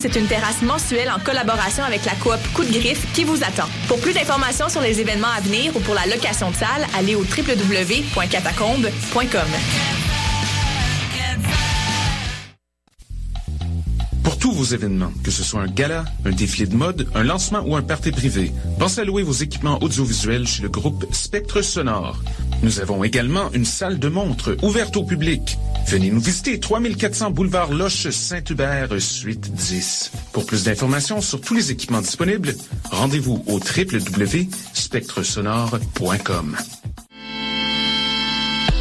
C'est une terrasse mensuelle en collaboration avec la coop Coup de Griffe qui vous attend. Pour plus d'informations sur les événements à venir ou pour la location de salle, allez au www.catacombe.com. Pour tous vos événements, que ce soit un gala, un défilé de mode, un lancement ou un party privé, pensez à louer vos équipements audiovisuels chez le groupe Spectre Sonore. Nous avons également une salle de montre ouverte au public. Venez nous visiter 3400 boulevard Loche Saint-Hubert, suite 10. Pour plus d'informations sur tous les équipements disponibles, rendez-vous au www.spectresonore.com.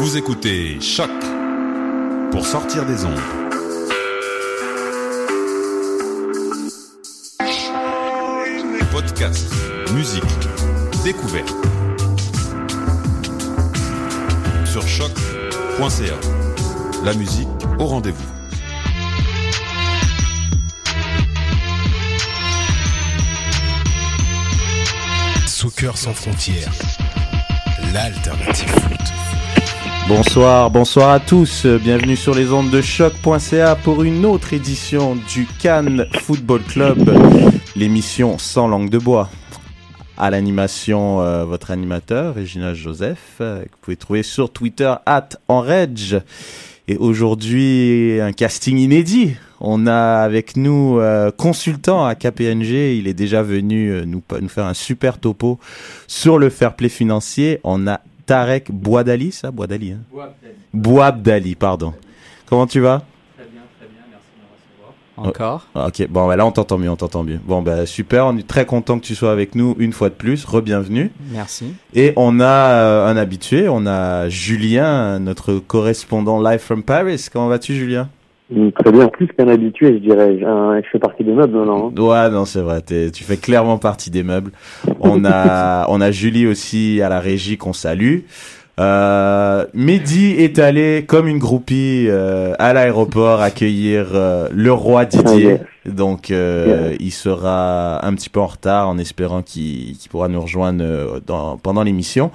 Vous écoutez Choc pour sortir des ondes. Podcast, musique, découverte. Sur choc.ca. La musique au rendez-vous. Soccer sans frontières. L'alternative foot. Bonsoir, bonsoir à tous. Bienvenue sur les ondes de choc.ca pour une autre édition du Cannes Football Club, l'émission sans langue de bois. À l'animation, euh, votre animateur, Régina Joseph, euh, que vous pouvez trouver sur Twitter, at enredge. Et aujourd'hui, un casting inédit. On a avec nous euh, consultant à KPNG. Il est déjà venu euh, nous, nous faire un super topo sur le fair play financier. On a Tarek Boadali, ça Boadali, hein Boabdali, pardon. Comment tu vas? Encore? Ah, Ok, bon, bah là on t'entend mieux, on t'entend mieux. Bon, bah super, on est très content que tu sois avec nous une fois de plus. Re-bienvenue. Merci. Et on a euh, un habitué, on a Julien, notre correspondant live from Paris. Comment vas-tu, Julien? Très bien, plus qu'un habitué, je dirais. Un- Je fais partie des meubles, non hein. Ouais, non, c'est vrai, t'es- tu fais clairement partie des meubles. On a, on a Julie aussi à la régie qu'on salue. Euh, Mehdi est allé comme une groupie euh, à l'aéroport accueillir euh, le roi Didier. Donc euh, il sera un petit peu en retard en espérant qu'il qu'il pourra nous rejoindre euh, dans, pendant l'émission.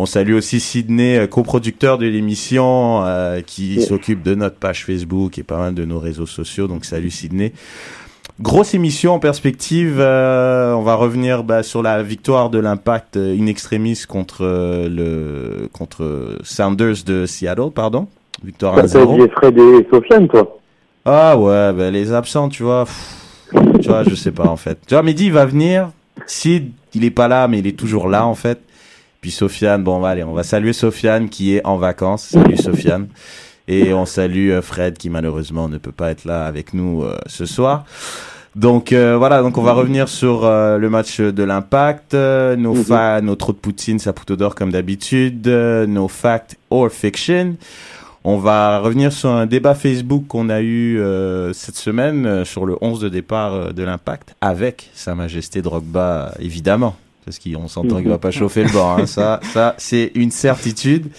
On salue aussi Sydney, euh, coproducteur de l'émission, euh, qui s'occupe de notre page Facebook et pas mal de nos réseaux sociaux. Donc salut Sydney. Grosse émission en perspective. euh, on va revenir bah, sur la victoire de l'Impact euh, in extremis contre euh, le contre Sounders de Seattle, pardon. Victoire T'as t'as 1-0. oublié Fred et Sofiane, toi Ah ouais, bah, les absents, tu vois. pff, tu vois, je sais pas en fait. Tu vois, Mehdi il va venir. Sid, il est pas là, mais il est toujours là en fait. Puis Sofiane, bon, allez, on va saluer Sofiane qui est en vacances. Salut Sofiane. Et on salue euh, Fred qui malheureusement ne peut pas être là avec nous euh, ce soir. Donc euh, voilà, donc on va revenir sur euh, le match de l'Impact, nos Mhm. fa nos trous de Poutine, Saputo d'or comme d'habitude, nos facts or fiction. On va revenir sur un débat Facebook qu'on a eu euh, cette semaine sur le 11 de départ de l'Impact avec Sa Majesté Drogba, évidemment. Parce qu'on s'entend qu'il va pas chauffer le bord. hein. Ça, ça c'est une certitude.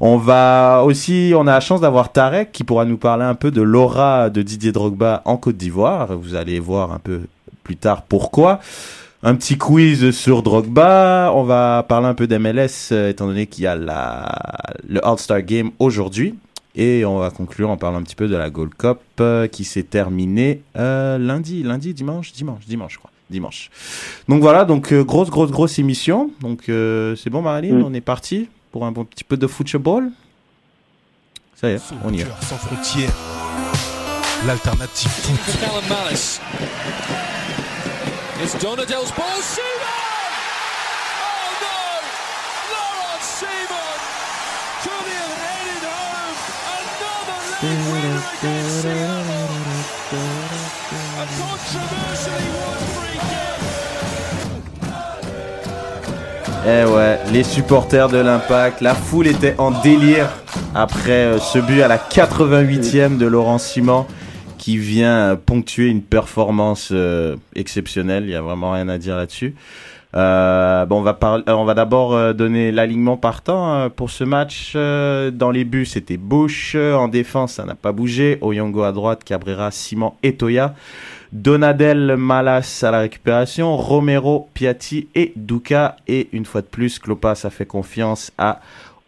On va aussi, on a la chance d'avoir Tarek qui pourra nous parler un peu de l'aura de Didier Drogba en Côte d'Ivoire. Vous allez voir un peu plus tard pourquoi. Un petit quiz sur Drogba. On va parler un peu d'MLS euh, étant donné qu'il y a la, le All-Star Game aujourd'hui. Et on va conclure en parlant un petit peu de la Gold Cup euh, qui s'est terminée euh, lundi, lundi, dimanche, dimanche, dimanche, je crois. Dimanche. Donc voilà, donc euh, grosse, grosse, grosse émission. Donc euh, c'est bon, Marilyn, Mm. on est parti pour un bon petit peu de football. Ça y est, on y est. Soccer sans frontières. L'alternative foot. Callum Malice. It's Donadell's ball. Seaman! Oh no! Laurent Seaman! Could he have headed home? Another league winner against Seattle! A controversially won Eh ouais, les supporters de l'Impact, la foule était en délire après euh, ce but à la 88e de Laurent Simon qui vient ponctuer une performance euh, exceptionnelle. Il y a vraiment rien à dire là-dessus. Euh, bon, on va on va d'abord euh, donner l'alignement partant euh, pour ce match. Euh, dans les buts, c'était Bush. En défense, ça n'a pas bougé. Oyongo à droite, Cabrera, Simon et Toya. Donadel, Malas à la récupération. Romero, Piatti et Duca. Et une fois de plus, Klopas a fait confiance à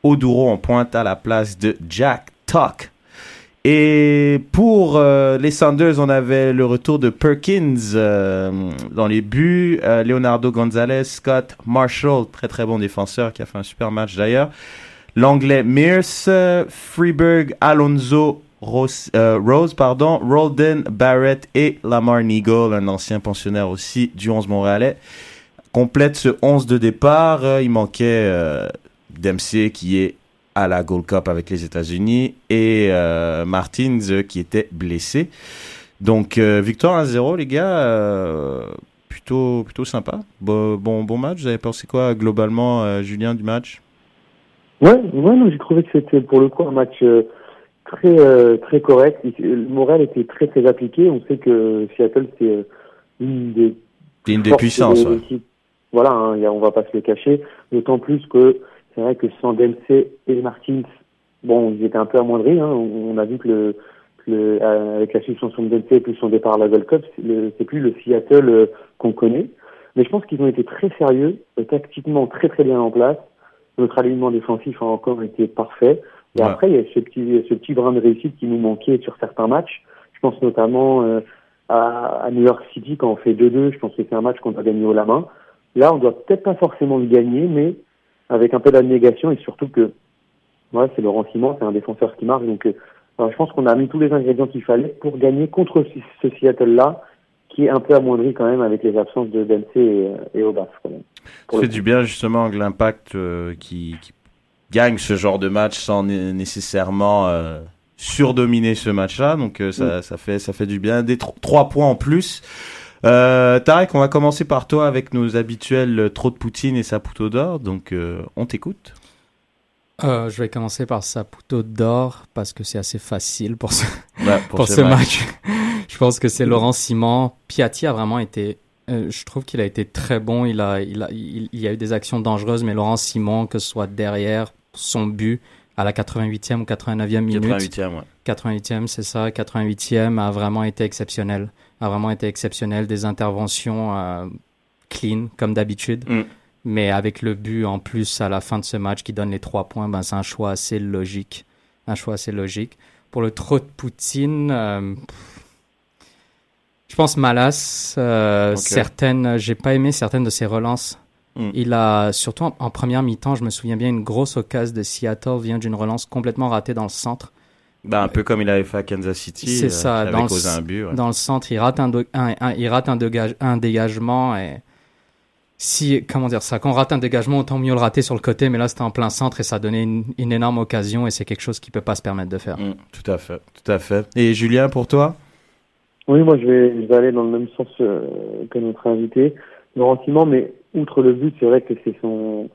Oduro en pointe à la place de Jack Tuck. Et pour euh, les Sanders, on avait le retour de Perkins euh, dans les buts, euh, Leonardo Gonzalez, Scott Marshall, très très bon défenseur qui a fait un super match d'ailleurs. L'anglais Mears, Freeberg, Alonso, Rose, euh, Rose, pardon, Rolden, Barrett et Lamar Nigel, un ancien pensionnaire aussi du 11 montréalais. Complète ce 11 de départ. Euh, il manquait euh, Dempsey qui est à la Gold Cup avec les États-Unis et euh, Martins euh, qui était blessé. Donc euh, victoire 1-0 les gars, plutôt plutôt sympa. Bon bon bon match. Vous avez pensé quoi globalement Julien du match? Ouais, ouais, non, j'ai trouvé que c'était pour le coup un match très euh, très correct. Montréal était très très appliqué. On sait que Seattle c'est euh, une des une puissances. ouais. Voilà, hein, y a- on va pas se le cacher. D'autant plus que c'est vrai que sans Dempsey et Martins, bon, ils étaient un peu amoindris. Hein. On, on a vu que le, que le euh, avec la suspension de Dempsey et plus son départ à la Gold Cup, c'est plus le Seattle euh, qu'on connaît. Mais je pense qu'ils ont été très sérieux, tactiquement très très bien en place. Notre alignement défensif a encore été parfait. Et Ouais. après, il y a ce petit, ce petit brin de réussite qui nous manquait sur certains matchs. Je pense notamment euh, à, à New York City quand on fait 2-2. Je pense que c'est un match qu'on doit gagner au la main. Là, on doit peut-être pas forcément le gagner, mais avec un peu d'abnégation et surtout que ouais, c'est Laurent Simon, c'est un défenseur qui marque. Donc, euh, alors, je pense qu'on a mis tous les ingrédients qu'il fallait pour gagner contre ce, ce Seattle-là, qui est un peu amoindri quand même avec les absences de Dempsey et, euh, et Obaf. Quand même. Ça fait du bien justement l'impact euh, qui, qui gagne ce genre de match sans né- nécessairement euh, surdominer ce match-là. Donc euh, ça, ça fait ça fait du bien. Des tro- trois points en plus. Euh, Tarek, on va commencer par toi avec nos habituels trop de poutine et Saputo d'or. Donc on t'écoute. Je vais commencer par Saputo d'or parce que c'est assez facile pour ce, Ouais, pour ce match. je pense que c'est Laurent Simon. Piatti a vraiment été. je trouve qu'il a été très bon. Il a, il a, il, il y a eu des actions dangereuses, mais Laurent Simon, que ce soit derrière son but à la 88e ou 89e minute, 88e, ouais. 88e, c'est ça, 88e a vraiment été exceptionnel. A vraiment été exceptionnel. Des interventions euh, clean, comme d'habitude. Mm. Mais avec le but en plus à la fin de ce match qui donne les trois points, ben c'est un choix assez logique. Un choix assez logique. Pour le trop de Poutine, euh, je pense Malas. euh. Certaines, j'ai pas aimé certaines de ses relances. Mm. Il a, surtout en, en première mi-temps, je me souviens bien, une grosse occasion de Seattle vient d'une relance complètement ratée dans le centre. Bah, un peu comme il avait fait à Kansas City. C'est euh, ça, dans le, un but. ouais. dans le centre, il rate un, do- un- un- il rate un, dégage- un dégagement et si, comment dire ça, quand on rate un dégagement, autant mieux le rater sur le côté, mais là c'était en plein centre et ça donnait une, une énorme occasion et c'est quelque chose qu'il peut pas se permettre de faire. Mm, tout à fait, tout à fait. Et Julien, pour toi? Oui, moi je vais, je vais aller dans le même sens euh, que notre invité, Laurent Simon, mais outre le but, c'est vrai que c'est son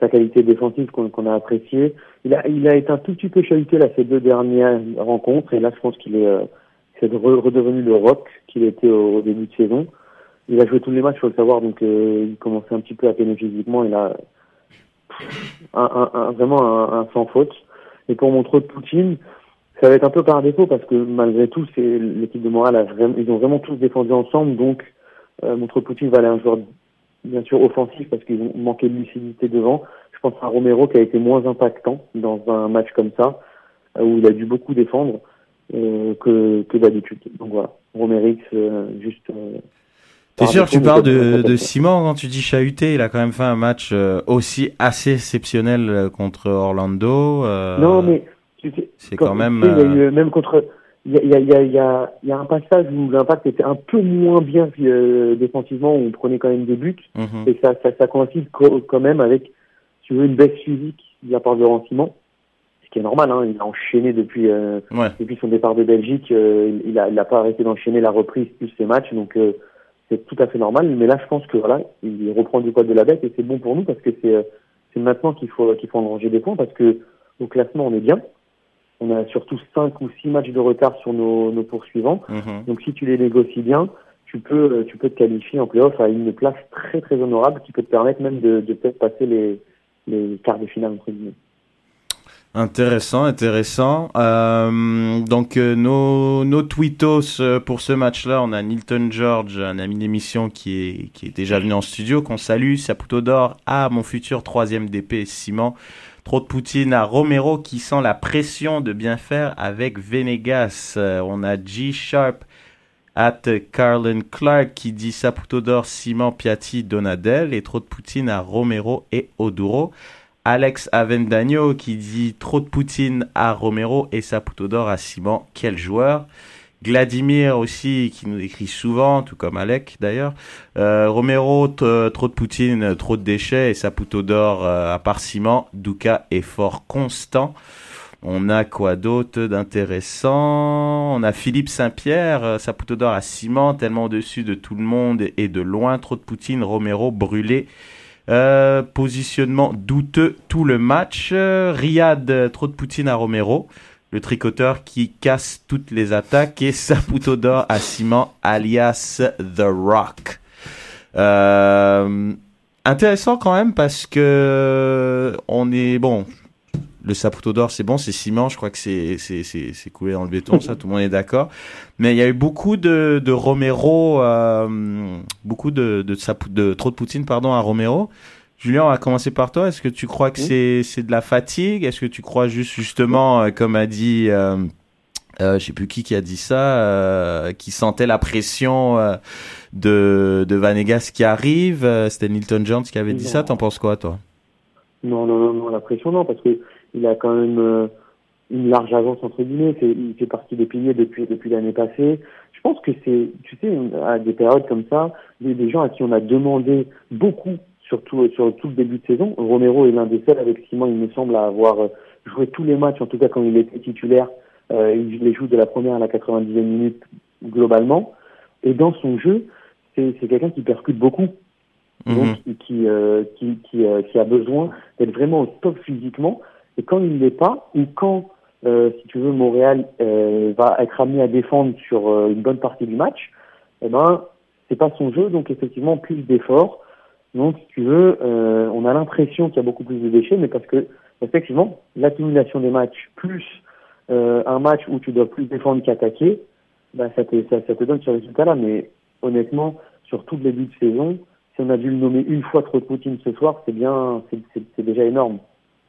sa qualité défensive qu'on qu'on a appréciée. Il a, il a été un tout petit peu chahuté là ces deux dernières rencontres, et là je pense qu'il est, euh, c'est re- redevenu le rock qu'il était au, au début de saison. Il a joué tous les matchs, faut le savoir, donc euh, il commençait un petit peu à peiner physiquement. Il a un, un, un- vraiment un, sans faute. Et pour mon trop de Poutine, ça va être un peu par défaut parce que malgré tout, c'est l'équipe de Montréal a vraiment, ils ont vraiment tous défendu ensemble. Donc, euh, mon trop de Poutine va aller un joueur bien sûr offensif parce qu'ils ont manqué de lucidité devant. Je pense à Romero qui a été moins impactant dans un match comme ça où il a dû beaucoup défendre euh, que, que d'habitude. Donc voilà, Romerix euh, juste. euh, T'es sûr, défaut, tu parles de, de. Simon quand tu dis chahuté, il a quand même fait un match euh, aussi assez exceptionnel contre Orlando. Non, mais c'est quand même, sais, il y a eu, même contre. Il y a, y, a, y, a, y, a, un passage où l'impact était un peu moins bien euh, défensivement, où on prenait quand même des buts. mhm. Et ça, ça, ça coïncide co- quand même avec, si tu veux, une baisse physique de la part de Laurent Simon. Ce qui est normal, hein, il a enchaîné depuis, euh, Ouais. depuis son départ de Belgique. euh, il- il a, il a pas arrêté d'enchaîner la reprise plus ses matchs. Donc, euh, c'est tout à fait normal. Mais là, je pense que voilà, il reprend du poil de la bête et c'est bon pour nous parce que c'est euh, c'est maintenant qu'il faut, qu'il faut engranger des points parce que au classement, on est bien. On a surtout cinq ou six matchs de retard sur nos, nos poursuivants. Mhm. Donc si tu les négocies bien, tu peux, euh, tu peux te qualifier en playoff à une place très très honorable qui peut te permettre même de, de peut-être passer les, les quarts de finale entre guillemets. Intéressant, intéressant. Euh, donc euh, nos, nos tweetos euh, pour ce match-là, on a Nilton George, un ami d'émission qui est, qui est déjà venu en studio, qu'on salue, Saputo d'or à mon futur troisième DP Simon. Trop de Poutine à Romero qui sent la pression de bien faire avec Venegas. Euh, on a G Sharp at Carlin Clark qui dit Saputo d'or, Simon, Piatti, Donadel et trop de Poutine à Romero et Oduro. Alex Avendagno qui dit trop de Poutine à Romero et Saputo d'or à Simon. Quel joueur. Vladimir aussi qui nous écrit souvent, tout comme Alec d'ailleurs. Euh, Romero, t- trop de Poutine, trop de déchets et Saputo d'or euh, à part Simon. Duca est fort constant. On a quoi d'autre d'intéressant? On a Philippe Saint-Pierre, euh, Saputo d'or à Simon, tellement au-dessus de tout le monde et de loin. Trop de Poutine, Romero brûlé. Euh, positionnement douteux tout le match. Euh, Riyad, euh, trop de Poutine à Romero. Le tricoteur qui casse toutes les attaques. Et Saputo d'or à Simon, alias The Rock. Euh, intéressant quand même parce que on est bon. Le Saputo d'or, c'est bon, c'est ciment. Je crois que c'est c'est coulé dans le béton, ça. Tout le monde est d'accord. Mais il y a eu beaucoup de Romero, euh, beaucoup de de trop de Poutine, pardon, à Romero. Julien, on va commencer par toi. Est-ce que tu crois que c'est c'est de la fatigue? Est-ce que tu crois juste justement, euh, comme a dit, euh, euh, je sais plus qui qui a dit ça, euh, qui sentait la pression euh, de de Vanegas qui arrive. C'était Nilton Jones qui avait dit Non. ça. T'en penses quoi, toi? Non, non, non, non, la pression, non, parce que il a quand même une large avance, entre guillemets. Il fait partie des piliers depuis, depuis l'année passée. Je pense que c'est, tu sais, à des périodes comme ça, des, des gens à qui on a demandé beaucoup, surtout sur tout le début de saison. Romero est l'un des seuls avec Simon, il me semble, à avoir euh, joué tous les matchs, en tout cas quand il était titulaire. Euh, il les joue de la première à la 90e minute globalement. Et dans son jeu, c'est quelqu'un qui percute beaucoup donc qui euh, qui qui, euh, qui a besoin d'être vraiment au top physiquement et quand il l'est pas ou quand euh, si tu veux Montréal euh, va être amené à défendre sur euh, une bonne partie du match eh ben c'est pas son jeu donc effectivement plus d'efforts donc si tu veux euh, on a l'impression qu'il y a beaucoup plus de déchets mais parce que effectivement l'accumulation des matchs plus euh, un match où tu dois plus défendre qu'attaquer bah, ça, te, ça, ça te donne ce résultat-là. Mais honnêtement, sur tout le début de saison, si on a dû le nommer une fois trop de Poutine ce soir, c'est bien, c'est- déjà énorme.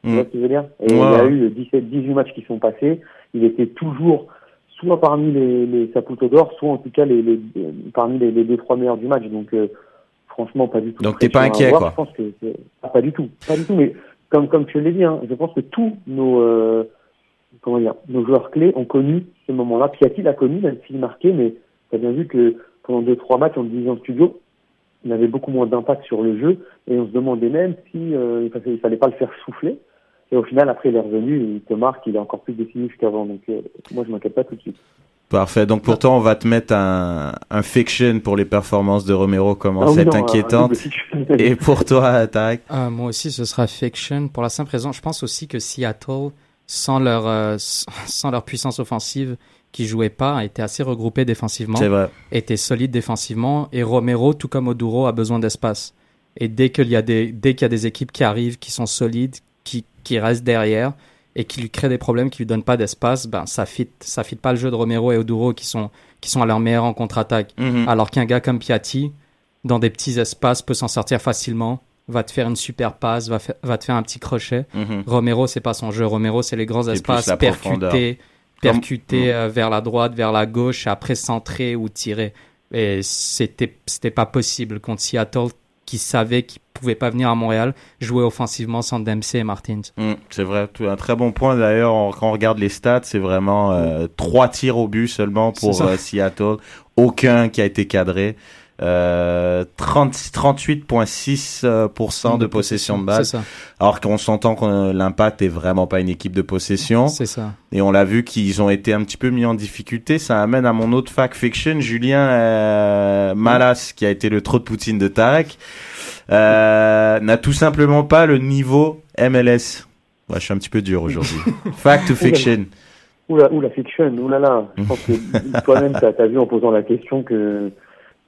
Tu Mm. vois ce que je veux dire? Et il y a eu 17, 18 matchs qui sont passés. Il était toujours soit parmi les, les Saputo d'or, soit en tout cas les, les, parmi les, les deux trois meilleurs du match. Donc euh, franchement, pas du tout. Donc, t'es pas inquiet, avoir. quoi. Je pense que ah, pas du tout, pas du tout. Mais comme comme tu l'as dit, hein, je pense que tous nos euh, comment dire, nos joueurs clés ont connu ce moment-là. Piatti l'a connu, même s'il marquait, mais tu as bien vu que pendant deux, trois matchs, en studio, il avait beaucoup moins d'impact sur le jeu, et on se demandait même si euh, il fallait- pas le faire souffler. Et au final, après, il est revenu, il te marque, il est encore plus décisif qu'avant. Donc, euh, moi, je m'inquiète pas tout de suite. Parfait. Donc pour toi, on va te mettre un, un fiction pour les performances de Romero commence Ah oui, un inquiétante. fiction. Et pour toi, Tarek? Euh, moi aussi, ce sera fiction. Pour la simple raison, je pense aussi que Seattle, sans leur, euh, sans leur puissance offensive, qui jouait pas, était assez regroupé défensivement. C'est vrai. Était solide défensivement. Et Romero, tout comme Oduro, a besoin d'espace. Et dès qu'il y a des, dès qu'il y a des équipes qui arrivent, qui sont solides, qui, qui restent derrière et qui lui créent des problèmes, qui lui donnent pas d'espace, ben, ça fit, ça fit pas le jeu de Romero et Oduro qui sont, qui sont à leur meilleur en contre-attaque. Mhm. Alors qu'un gars comme Piatti, dans des petits espaces, peut s'en sortir facilement, va te faire une super passe, va, va te faire un petit crochet. Mhm. Romero, c'est pas son jeu. Romero, c'est les grands espaces percutés, percutés Mhm. euh, vers la droite, vers la gauche, après centrer ou tirer. Et c'était, c'était pas possible contre Seattle, qui savait qu'il pouvait pas venir à Montréal jouer offensivement sans Dempsey et Martins. Mm, c'est vrai, un très bon point d'ailleurs. Quand on regarde les stats, c'est vraiment euh, trois tirs au but seulement pour euh, Seattle, aucun qui a été cadré. Euh, 30 38,6% euh, de possession de ça. Alors qu'on s'entend que l'impact est vraiment pas une équipe de possession. C'est ça. Et on l'a vu qu'ils ont été un petit peu mis en difficulté. Ça amène à mon autre fact fiction, Julien euh, Malas, qui a été le trop de Poutine de Tarek, euh, n'a tout simplement pas le niveau MLS. Ouais, je suis un petit peu dur aujourd'hui. fact to fiction. Oula, oula, fiction, oulala. Je pense que toi-même, t'as as vu en posant la question que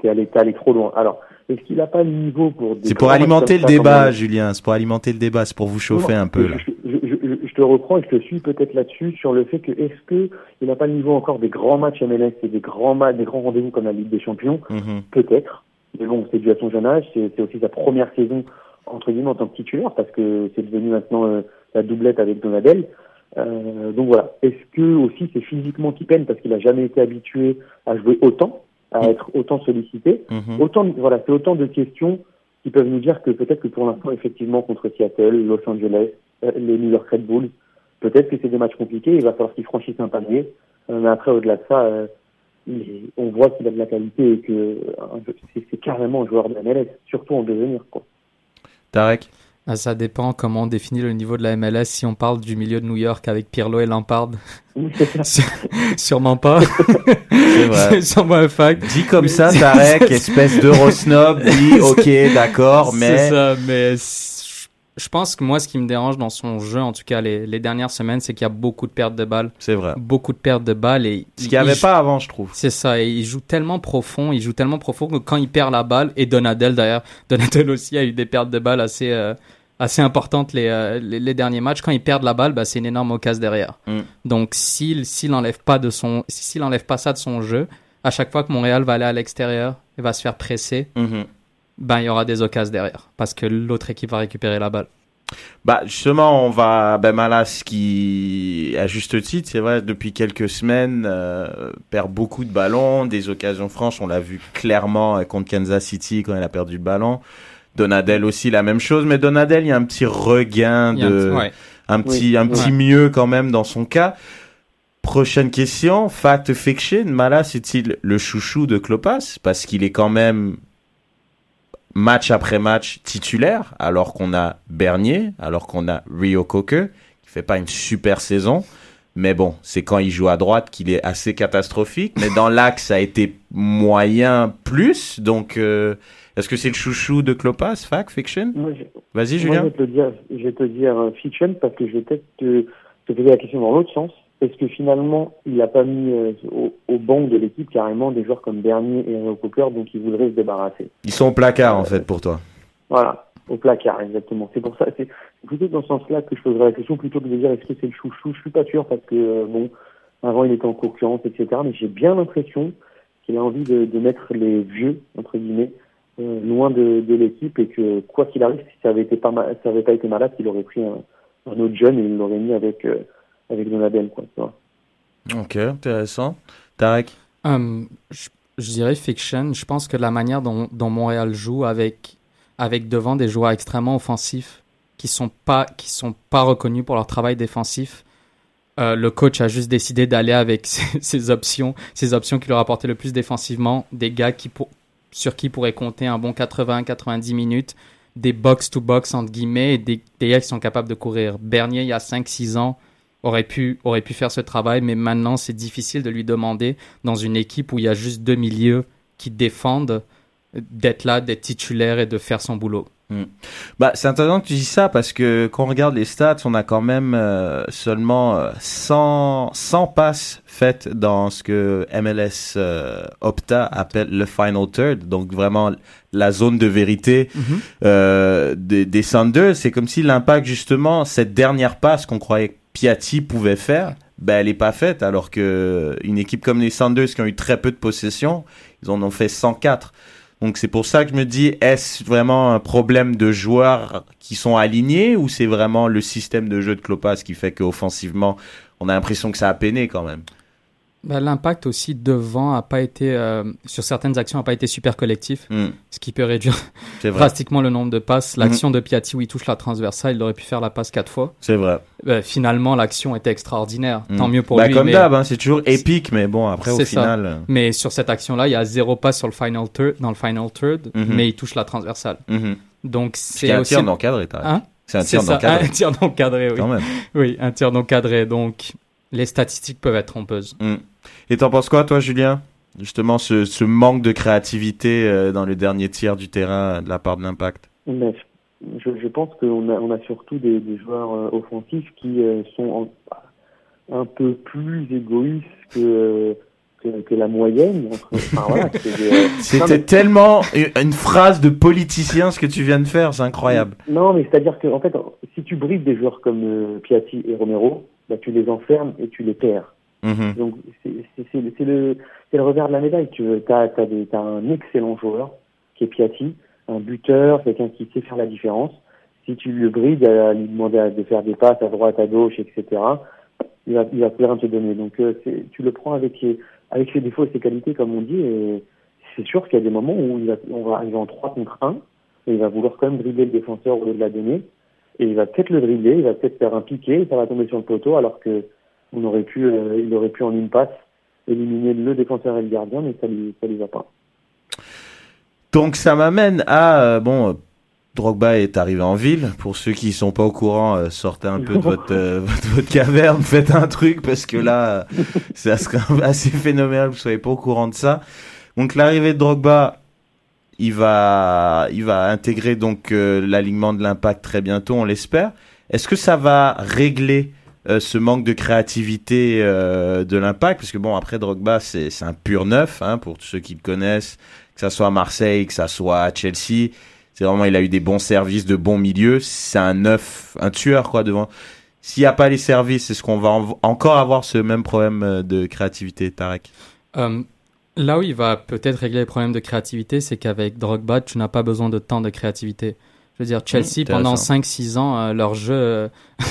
t'es allé, t'es allé trop loin. Alors, est-ce qu'il n'a pas le niveau pour... C'est pour alimenter le débat, comme- Julien. C'est pour alimenter le débat. C'est pour vous chauffer Non, un peu, là. Je, je- je- je te reprends et je te suis peut-être là-dessus sur le fait que est-ce que il n'a pas le niveau encore des grands matchs MLS et des grands des grands rendez-vous comme la Ligue des Champions? Mhm. Peut-être. Mais bon, c'est dû à son jeune âge. C'est aussi sa première saison entre guillemets en tant que titulaire parce que c'est devenu maintenant euh, la doublette avec Donadel. Euh, donc voilà. Est-ce que aussi c'est physiquement qui peine parce qu'il a jamais été habitué à jouer autant, à être autant sollicité Mhm. Autant voilà, c'est autant de questions qui peuvent nous dire que peut-être que pour l'instant, effectivement, contre Seattle, Los Angeles, euh, les New York Red Bulls, peut-être que c'est des matchs compliqués, il va falloir qu'il franchisse un panier. Euh, mais après, au-delà de ça, on voit qu'il a de la qualité et que euh, c'est carrément un joueur de la MLS, surtout en devenir. Quoi. Tarek Ah, Ça dépend comment on définit le niveau de la MLS. Si on parle du milieu de New York avec Pirlo et Lampard, Sûr- sûrement pas. C'est vrai. Sûrement un fact. Dit comme ça, Tarek, espèce d'eurosnob, dit ok, d'accord, mais... C'est ça, mais je pense que moi, ce qui me dérange dans son jeu, en tout cas les, les dernières semaines, c'est qu'il y a beaucoup de pertes de balles. C'est vrai. Beaucoup de pertes de balles. Et Ce qu'il n'y avait pas avant, je trouve. C'est ça, et il joue tellement profond, il joue tellement profond que quand il perd la balle, et Donadel d'ailleurs, Donadel aussi a eu des pertes de balles assez, euh, assez importantes les, euh, les, les derniers matchs. Quand il perd la balle, bah, c'est une énorme occasion derrière. Mm. Donc s'il s'il enlève pas de son s'il enlève pas ça de son jeu, à chaque fois que Montréal va aller à l'extérieur et va se faire presser, Mhm. Ben il y aura des occasions derrière parce que l'autre équipe va récupérer la balle. Bah justement, on va ben Malas qui à juste titre, c'est vrai, depuis quelques semaines euh, perd beaucoup de ballons, des occasions franches. On l'a vu clairement euh, contre Kansas City quand il a perdu le ballon. Donadel aussi la même chose, mais Donadel il y a un petit regain un de petit- ouais. un petit Oui. un petit Ouais. mieux quand même dans son cas. Prochaine question, fact fiction, Malas est-il le chouchou de Klopas parce qu'il est quand même match après match titulaire, alors qu'on a Bernier, alors qu'on a Rio Coker, qui fait pas une super saison. Mais bon, c'est quand il joue à droite qu'il est assez catastrophique. Mais dans l'axe, ça a été moyen plus. Donc, euh, est-ce que c'est le chouchou de Klopas, fact, fiction? Vas-y, Moi, je Julien. vais te dire, je vais te dire euh, fiction parce que je vais peut-être te, te poser la question dans l'autre sens. Est-ce que finalement, il n'a pas mis euh, au, au banc de l'équipe carrément des joueurs comme Bernier et Rio Coker dont il voudrait se débarrasser Ils sont au placard, en fait, pour toi. Voilà, au placard, exactement. C'est pour ça, c'est plutôt dans ce sens-là que je poserais la question plutôt que de dire est-ce que c'est le chouchou? Je suis pas sûr parce que, euh, bon, avant il était en concurrence, etc. Mais j'ai bien l'impression qu'il a envie de, de mettre les vieux, entre guillemets, euh, loin de, de l'équipe et que, quoi qu'il arrive, si ça avait été pas, ma- ça avait pas été malade, il aurait pris un, un autre jeune et il l'aurait mis avec, euh, avec Donadel, quoi, tu vois. Ok, intéressant. Tarek Hum, je, je dirais fiction. Je pense que la manière dont, dont Montréal joue avec, avec devant des joueurs extrêmement offensifs qui sont pas, qui sont pas reconnus pour leur travail défensif, euh, le coach a juste décidé d'aller avec ses, ses options, ses options qui leur apportaient le plus défensivement, des gars qui pour, sur qui pourrait compter un bon 80-90 minutes, des box-to-box entre guillemets, et des, des gars qui sont capables de courir. Bernier, il y a 5-6 ans, aurait pu, aurait pu faire ce travail, mais maintenant c'est difficile de lui demander dans une équipe où il y a juste deux milieux qui défendent d'être là, d'être titulaire et de faire son boulot. Hmm. Bah, c'est intéressant que tu dis ça parce que quand on regarde les stats, on a quand même euh, seulement euh, 100, 100 passes faites dans ce que MLS euh, Opta appelle le final third, donc vraiment la zone de vérité euh, des, des Sanders. C'est comme si l'impact justement cette dernière passe qu'on croyait Piatti pouvait faire, ben elle est pas faite alors que une équipe comme les Sanders qui ont eu très peu de possession, ils en ont fait 104. Donc c'est pour ça que je me dis, est-ce vraiment un problème de joueurs qui sont alignés ou c'est vraiment le système de jeu de Klopas qui fait qu'offensivement, on a l'impression que ça a peiné quand même? Ben, L'impact aussi devant a pas été, euh, sur certaines actions, a pas été super collectif, Hmm. ce qui peut réduire drastiquement le nombre de passes. L'action de Piatti où il touche la transversale, il aurait pu faire la passe quatre fois. C'est vrai. Ben, finalement, l'action était extraordinaire. Hmm. Tant mieux pour Bah, lui. Comme mais- d'hab, hein, c'est toujours épique, mais bon, après au ça. final. euh, Mais sur cette action-là, il y a zéro passe sur le final third, dans le final third, mais il touche la transversale. Donc C'est c'est un tir d'encadré, t'as Hein? C'est un tir ça, d'encadré. Un tir d'encadré, oui. Quand même. Oui, un tir d'encadré. Donc les statistiques peuvent être trompeuses. Hmm. Et t'en penses quoi, toi, Julien? Justement, ce, ce manque de créativité euh, dans le dernier tiers du terrain euh, de la part de l'impact? Mais je, je pense qu'on a, on a surtout des, des joueurs euh, offensifs qui euh, sont en- un peu plus égoïste que, que, que la moyenne. Enfin, voilà, C'était mais- tellement une- une phrase de politicien ce que tu viens de faire, c'est incroyable. Non, mais c'est-à-dire que, en fait, si tu brides des joueurs comme euh, Piatti et Romero, bah, tu les enfermes et tu les perds. Mhm. Donc, c'est le, revers de la médaille. Tu as, un excellent joueur qui est Piatti, un buteur, quelqu'un qui sait faire la différence. Si tu le brides à lui demander de faire des passes à droite, à gauche, etc., il va, il va plus rien te donner. Donc, euh, tu le prends avec ses, défauts et ses qualités, comme on dit, c'est sûr qu'il y a des moments où il va, on va arriver en 3 contre 1, et il va vouloir quand même dribbler le défenseur au lieu de la donner, et il va peut-être le dribbler, il va peut-être faire un piqué, et ça va tomber sur le poteau, alors que on aurait pu, euh, il aurait pu en une passe éliminer le défenseur et le gardien, mais ça lui, ça lui va pas. Donc ça m'amène à euh, bon. euh, Drogba est arrivé en ville. Pour ceux qui sont pas au courant, euh, sortez un peu de votre, euh, votre, caverne, faites un truc parce que là, euh, ça serait assez phénoménal. que Vous soyez pas au courant de ça. Donc l'arrivée de Drogba, il va, il va intégrer donc euh, l'alignement de l'impact très bientôt, on l'espère. Est-ce que ça va régler euh, ce manque de créativité euh, de l'impact Parce que bon, après Drogba, c'est un pur neuf hein, pour tous ceux qui le connaissent, que ça soit à Marseille, que ça soit à Chelsea. C'est vraiment, il a eu des bons services, de bons milieux. C'est un neuf, un tueur quoi devant. S'il n'y a pas les services, est-ce qu'on va en- encore avoir ce même problème euh, de créativité, Tarek? Là où il va peut-être régler les problèmes de créativité, c'est qu'avec Drogba, tu n'as pas besoin de tant de créativité. Je veux dire, Chelsea, pendant intéressant. 5-6 ans, euh, leur jeu euh,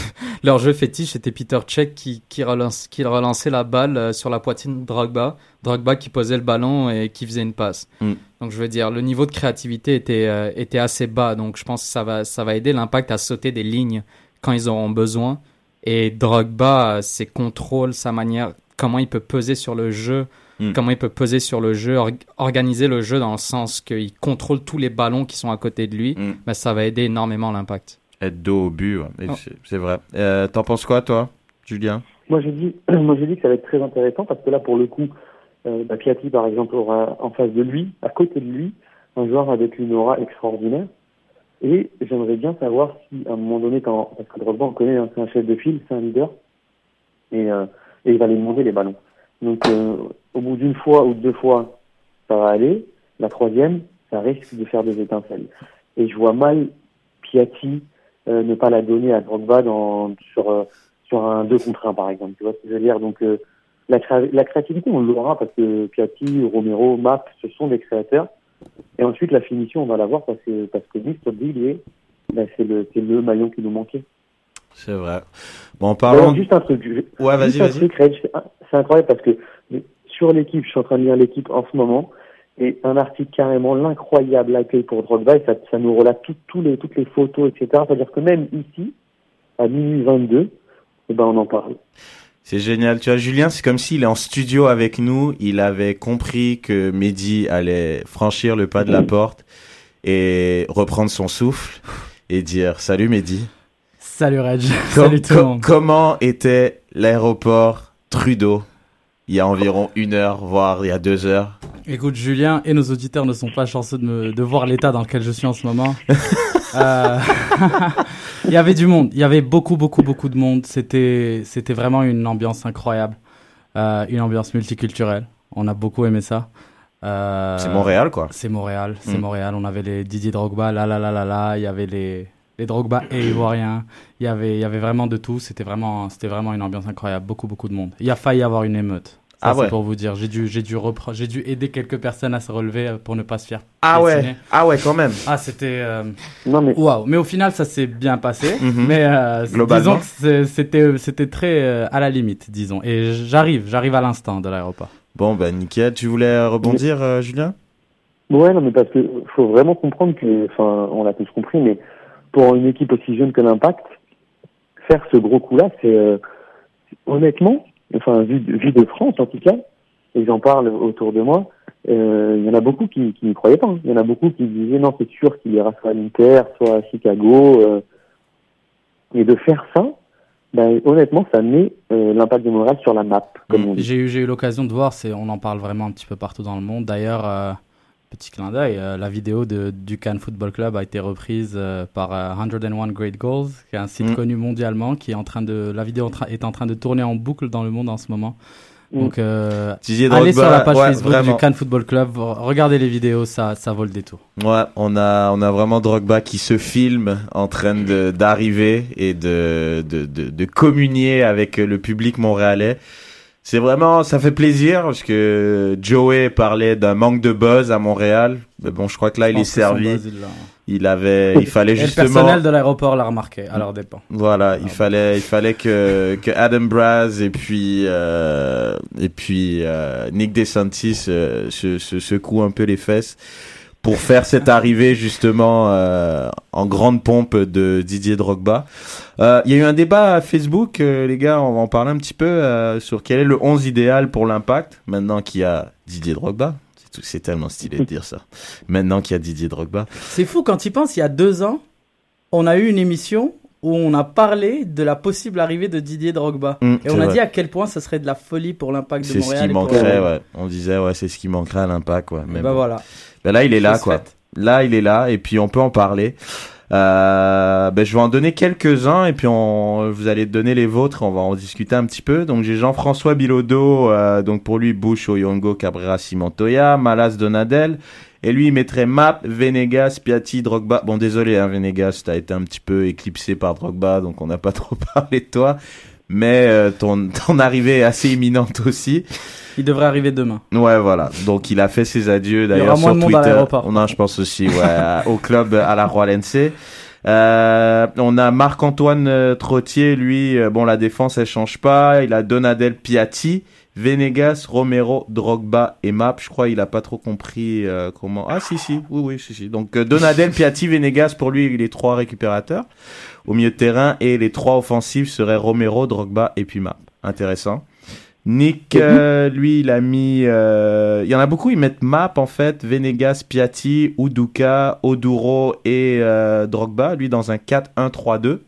leur jeu fétiche, c'était Peter Cech qui, qui, relance, qui relançait la balle euh, sur la poitrine de Drogba. Drogba qui posait le ballon et qui faisait une passe. Mm. Donc, je veux dire, le niveau de créativité était, était assez bas. Donc, je pense que ça va, ça va aider l'impact à sauter des lignes quand ils auront besoin. Et Drogba, ses contrôles, sa manière, comment il peut peser sur le jeu, Mm. comment il peut peser sur le jeu, or- organiser le jeu dans le sens qu'il contrôle tous les ballons qui sont à côté de lui, Mm. ben, ça va aider énormément l'impact. Être dos au but, ouais. Oh. c'est- c'est vrai. Euh, T'en penses quoi, toi, Julien? Moi, je dis, moi, je dis que ça va être très intéressant parce que là, pour le coup, euh, bah, Piatti, par exemple, aura en face de lui, à côté de lui, un joueur avec une aura extraordinaire. Et j'aimerais bien savoir si, à un moment donné, quand, parce que Drogba, on connaît, hein, c'est un chef de file, c'est un leader, et, euh, et il va lui demander les ballons. Donc, euh, au bout d'une fois ou deux fois, ça va aller. La troisième, ça risque de faire des étincelles. Et je vois mal Piatti euh, ne pas la donner à Drogba dans, sur, euh, sur un 2 contre 1, par exemple. Tu vois ce que je veux dire? Donc, euh, la, créa- la créativité, on l'aura parce que Piatti, Romero, Map, ce sont des créateurs. Et ensuite, la finition, on va l'avoir parce que, parce que. Dill, ben, c'est le, maillon qui nous manquait. C'est vrai. Bon, D'ailleurs, parlant. juste un truc. je- Ouais, vas-y, vas-y. c'est incroyable parce que sur l'équipe, je suis en train de lire l'équipe en ce moment, et un article carrément l'incroyable accueil pour Drogba, et ça, ça nous relate tout- tous les, toutes les photos, etc. C'est-à-dire que même ici, à minuit 22, eh ben, on en parle. C'est génial. Tu vois, Julien, c'est comme s'il est en studio avec nous. Il avait compris que Mehdi allait franchir le pas de la porte et reprendre son souffle et dire Salut Mehdi. Salut Reg. Com- Salut tout le com- monde. Comment était l'aéroport Trudeau? Il y a environ une heure, voire il y a deux heures Écoute, Julien et nos auditeurs ne sont pas chanceux de, me, de voir l'état dans lequel je suis en ce moment. Euh, il y avait du monde, il y avait beaucoup, beaucoup, beaucoup de monde. C'était, c'était vraiment une ambiance incroyable, Euh, une ambiance multiculturelle. On a beaucoup aimé ça. Euh, C'est Montréal, quoi. C'est Montréal, c'est Mm. Montréal. On avait les Didier Drogba, là, là, là, là, là. Il y avait les, les Drogba et Ivoiriens. Il y avait, il y avait vraiment de tout. C'était vraiment, c'était vraiment une ambiance incroyable. Beaucoup, beaucoup de monde. Il a failli y avoir une émeute. Ça, Ah ouais. pour vous dire. J'ai dû, j'ai dû j'ai dû aider quelques personnes à se relever euh, pour ne pas se faire. Ah ouais, ah ouais, quand même. Ah, c'était. euh, Non, mais. Waouh. Mais au final, ça s'est bien passé. Mhm. Mais euh, Globalement. disons que c'était, c'était très euh, à la limite, disons. Et j'arrive, j'arrive à l'instant de l'aéroport. Bon, ben nickel. Tu voulais rebondir, euh, Julien? Ouais, non, mais parce que faut vraiment comprendre que, enfin, on l'a tous compris, mais pour une équipe aussi jeune que l'Impact, faire ce gros coup-là, c'est euh, honnêtement, enfin, vu, de- vu de France en tout cas, et j'en parle autour de moi, euh, il y en a beaucoup qui, qui n'y croyaient pas. hein. Il y en a beaucoup qui disaient non, c'est sûr qu'il ira soit à l'Inter, soit à Chicago, euh, et de faire ça, ben, honnêtement, ça met euh, l'impact de Montréal sur la map, comme dit. J'ai eu, eu l'occasion de voir, on en parle vraiment un petit peu partout dans le monde. D'ailleurs, petit clin d'œil, euh, la vidéo de, du Cannes Football Club a été reprise euh, par euh, 101 Great Goals, qui est un site Mm. connu mondialement, qui est en train de, la vidéo est en train de tourner en boucle dans le monde en ce moment. Mm. Donc, euh, allez sur la page ouais, Facebook vraiment. du Cannes Football Club, regardez les vidéos, ça, ça vaut le détour. Ouais, on a, on a vraiment Drogba qui se filme en train de, d'arriver et de, de, de, de communier avec le public montréalais. C'est vraiment, ça fait plaisir parce que Joey parlait d'un manque de buzz à Montréal. Mais bon, je crois que là, il est servi. buzz, il l'a. Il avait, il fallait Et le justement. personnel de l'aéroport l'a remarqué, à leur dépens. Voilà, il fallait, il fallait que, que Adam Braz et puis, euh, et puis euh, Nick DeSantis euh, se, se secouent un peu les fesses pour faire cette arrivée justement euh, en grande pompe de Didier Drogba. Euh, Il y a eu un débat à Facebook, euh, les gars, on va en parler un petit peu sur quel est le 11 idéal pour l'impact maintenant qu'il y a Didier Drogba. C'est tellement stylé de dire ça. Maintenant qu'il y a Didier Drogba. C'est fou quand il pense, il y a deux ans, on a eu une émission où on a parlé de la possible arrivée de Didier Drogba. Mm, et on a vrai. dit à quel point ce serait de la folie pour l'impact de C'est ce Montréal. qui pour- manquerait, ouais. On disait, ouais, c'est ce qui manquerait à l'impact, ouais. Mais bah bon. voilà. Ben là, il est là, quoi. Là, il est là, et puis on peut en parler. Euh, ben, je vais en donner quelques-uns, et puis on, vous allez donner les vôtres, on va en discuter un petit peu. Donc, j'ai Jean-François Bilodeau, euh, donc pour lui, Bush, Oyongo, Cabrera, Simontoya, Malas, Donadel. Et lui, il mettrait Map, Venegas, Piatti, Drogba. Bon, désolé, hein, Venegas, t'as été un petit peu éclipsé par Drogba, donc on n'a pas trop parlé de toi. Mais euh, ton, ton arrivée est assez imminente aussi. Il devrait arriver demain. Ouais, voilà. Donc, il a fait ses adieux d'ailleurs moins sur de monde à Twitter. l'aéroport. Non, je pense aussi, ouais, à- au club à la Roilense. Euh, on a Marc-Antoine euh, Trottier, lui, euh, bon, la défense, elle change pas. Il a Donadel Piatti, Venegas, Romero, Drogba et Map. Je crois il a pas trop compris euh, comment. Ah, si, si, oui, oui, si, si. Donc, euh, Donadel, Piatti, Venegas, pour lui, les trois récupérateurs au milieu de terrain et les trois offensifs seraient Romero, Drogba et puis Map. Intéressant. Nick, euh, lui, il a mis. euh, il y en a beaucoup, ils mettent Map en fait, Venegas, Piatti, Uduka, Oduro et euh, Drogba, lui dans un 4-1-3-2.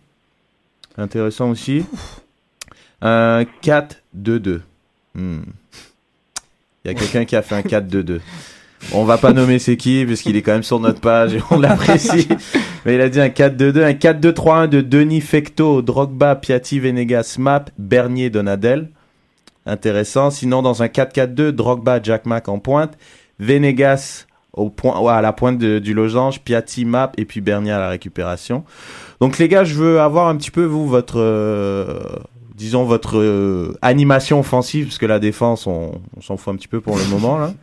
Intéressant aussi. Un 4-2-2. Hmm. Il y a quelqu'un qui a fait un 4-2-2. On va pas nommer c'est qui, parce qu'il est quand même sur notre page et on l'apprécie. Mais il a dit un 4-2-2, un 4-2-3-1 de Denis Fecto, Drogba, Piatti, Venegas, Map, Bernier, Donadel. Intéressant. Sinon, dans un 4-4-2, Drogba, Jack Mack en pointe, Venegas au point, ouais, à la pointe de- du losange, Piatti, Map et puis Bernier à la récupération. Donc les gars, je veux avoir un petit peu vous votre, euh, disons votre euh, animation offensive parce que la défense, on, on s'en fout un petit peu pour le moment là.